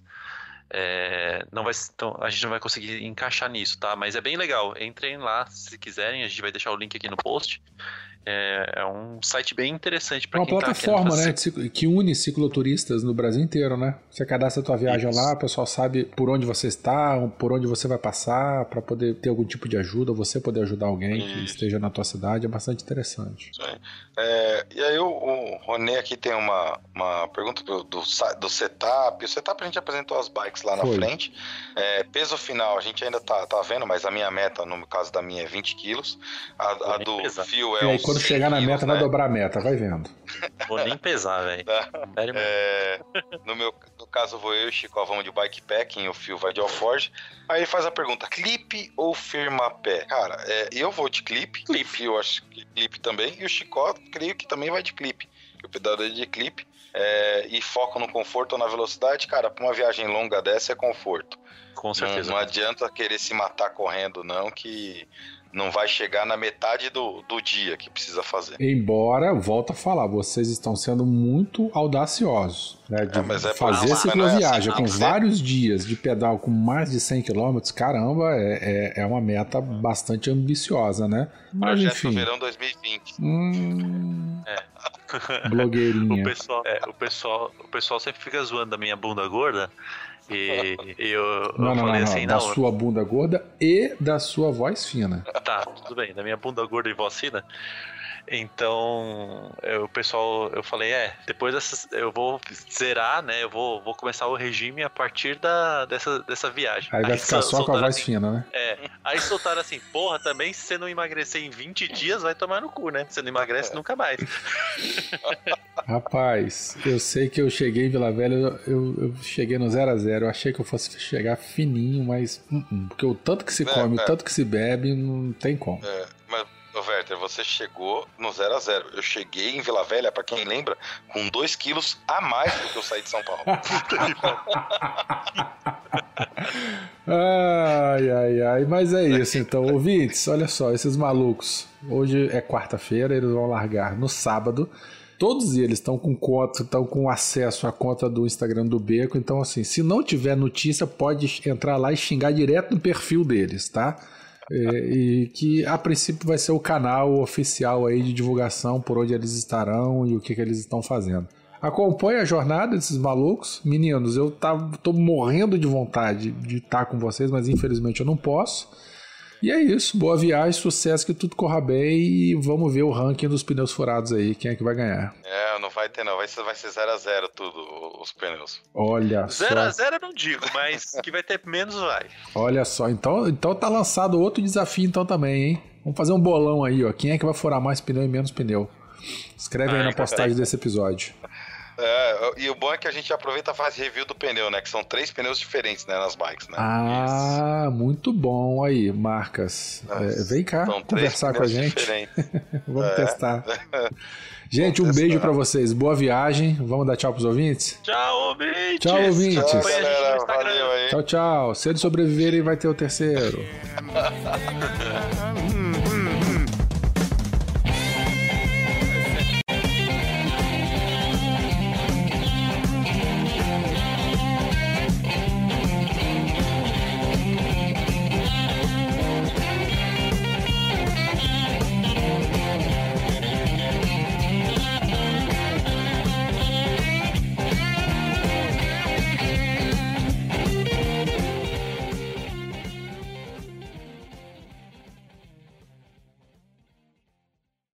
é, não vai, então, a gente não vai conseguir encaixar nisso, tá? Mas é bem legal. Entrem lá se quiserem, a gente vai deixar o link aqui no post. É, é um site bem interessante para é uma quem plataforma, tá né, de ciclo- que une cicloturistas no Brasil inteiro, né? Você cadastra a tua viagem Isso. lá, o pessoal sabe por onde você está, por onde você vai passar, para poder ter algum tipo de ajuda, você poder ajudar alguém que Isso. esteja na tua cidade, é bastante interessante. É, e aí o, o Ronê aqui tem uma, uma pergunta do, do, do setup. O setup a gente apresentou as bikes lá na Foi. frente. É, peso final a gente ainda tá, tá vendo, mas a minha meta, no caso da minha, é 20 quilos. A, a do fio é uns quando 100 chegar na meta, né? vai dobrar a meta, vai vendo. Vou nem pesar, velho. Tá. É, no meu no caso, vou eu e o Chico vamos de bikepacking, o fio vai de Alforge. Aí ele faz a pergunta: clipe ou firma-pé? Cara, é, eu vou de clipe, clipe eu acho que clipe também, e o Chicó, creio que também vai de clipe. O pedal dele é de clipe. é, e foco no conforto ou na velocidade, cara, pra uma viagem longa dessa é conforto. Com Não, certeza. não adianta querer se matar correndo, não, que não vai chegar na metade do, do dia que precisa fazer. Embora, volto a falar, vocês estão sendo muito audaciosos. Né, de É, mas é por- fazer mas cicloviagem é assim, com vários dias de pedal com mais de 100 km, caramba, é, é, é uma meta bastante ambiciosa, né? Mas Projeto enfim. Verão 2020. Hum, O blogueirinha. pessoal, é, o, pessoal, o pessoal sempre fica zoando da minha bunda gorda. E, *laughs* e eu, eu Não, não, não, falei não. assim, Da não, sua bunda gorda e da sua voz fina. tá, tudo bem, da minha bunda gorda e vacina. Então, eu- o pessoal, eu falei, é, depois dessas, eu vou zerar, né? Eu vou, vou começar o regime a partir da, dessa, dessa viagem. Aí vai ficar só com a voz assim, fina, né? É, aí soltaram assim, porra, também se você não emagrecer em 20 dias, vai tomar no cu, né? Você não emagrece É. nunca mais. *laughs* Rapaz, eu sei que eu cheguei em Vila Velha, eu, eu- eu cheguei no 0 a 0 Eu achei que eu fosse chegar fininho, mas. uh, uh, porque o tanto que se É, come, é. o tanto que se bebe, não tem como. É, você chegou no 0 a 0 Eu cheguei em Vila Velha, pra quem lembra, com 2 quilos a mais do que eu saí de São Paulo. *laughs* Ai, ai, ai. Mas é isso, então. Ouvintes, olha só, esses malucos. Hoje é quarta-feira, eles vão largar no sábado. Todos eles estão com conta, estão com acesso à conta do Instagram do Beco. Então, assim, se não tiver notícia, pode entrar lá e xingar direto no perfil deles, tá? É, e que a princípio vai ser o canal oficial aí de divulgação por onde eles estarão e o que, que eles estão fazendo. Acompanhe a jornada desses malucos. Meninos, eu tá, tô morrendo de vontade de estar com vocês, mas infelizmente eu não posso. E é isso. Boa viagem, sucesso, que tudo corra bem e vamos ver o ranking dos pneus furados aí. Quem é que vai ganhar? É, não vai ter não, vai ser, vai ser 0 a 0 tudo, os pneus. Olha só. 0 a 0 eu não digo, mas que vai ter menos vai. Olha só. Então, então tá lançado outro desafio então também, hein? Vamos fazer um bolão aí, ó. Quem é que vai furar mais pneu e menos pneu? Escreve aí na postagem desse episódio. É, e o bom é que a gente aproveita e faz review do pneu, né? Que são três pneus diferentes, né? Nas bikes, né? Ah, muito bom aí, marcas. É, vem cá São conversar com a gente. *laughs* Vamos É. testar. *laughs* Gente, um beijo pra vocês. Boa viagem. Vamos dar tchau pros ouvintes? Tchau, ouvintes! Tchau, ouvintes. Tchau, galera. Valeu aí. Tchau, tchau. Se eles sobreviverem, vai ter o terceiro. *laughs*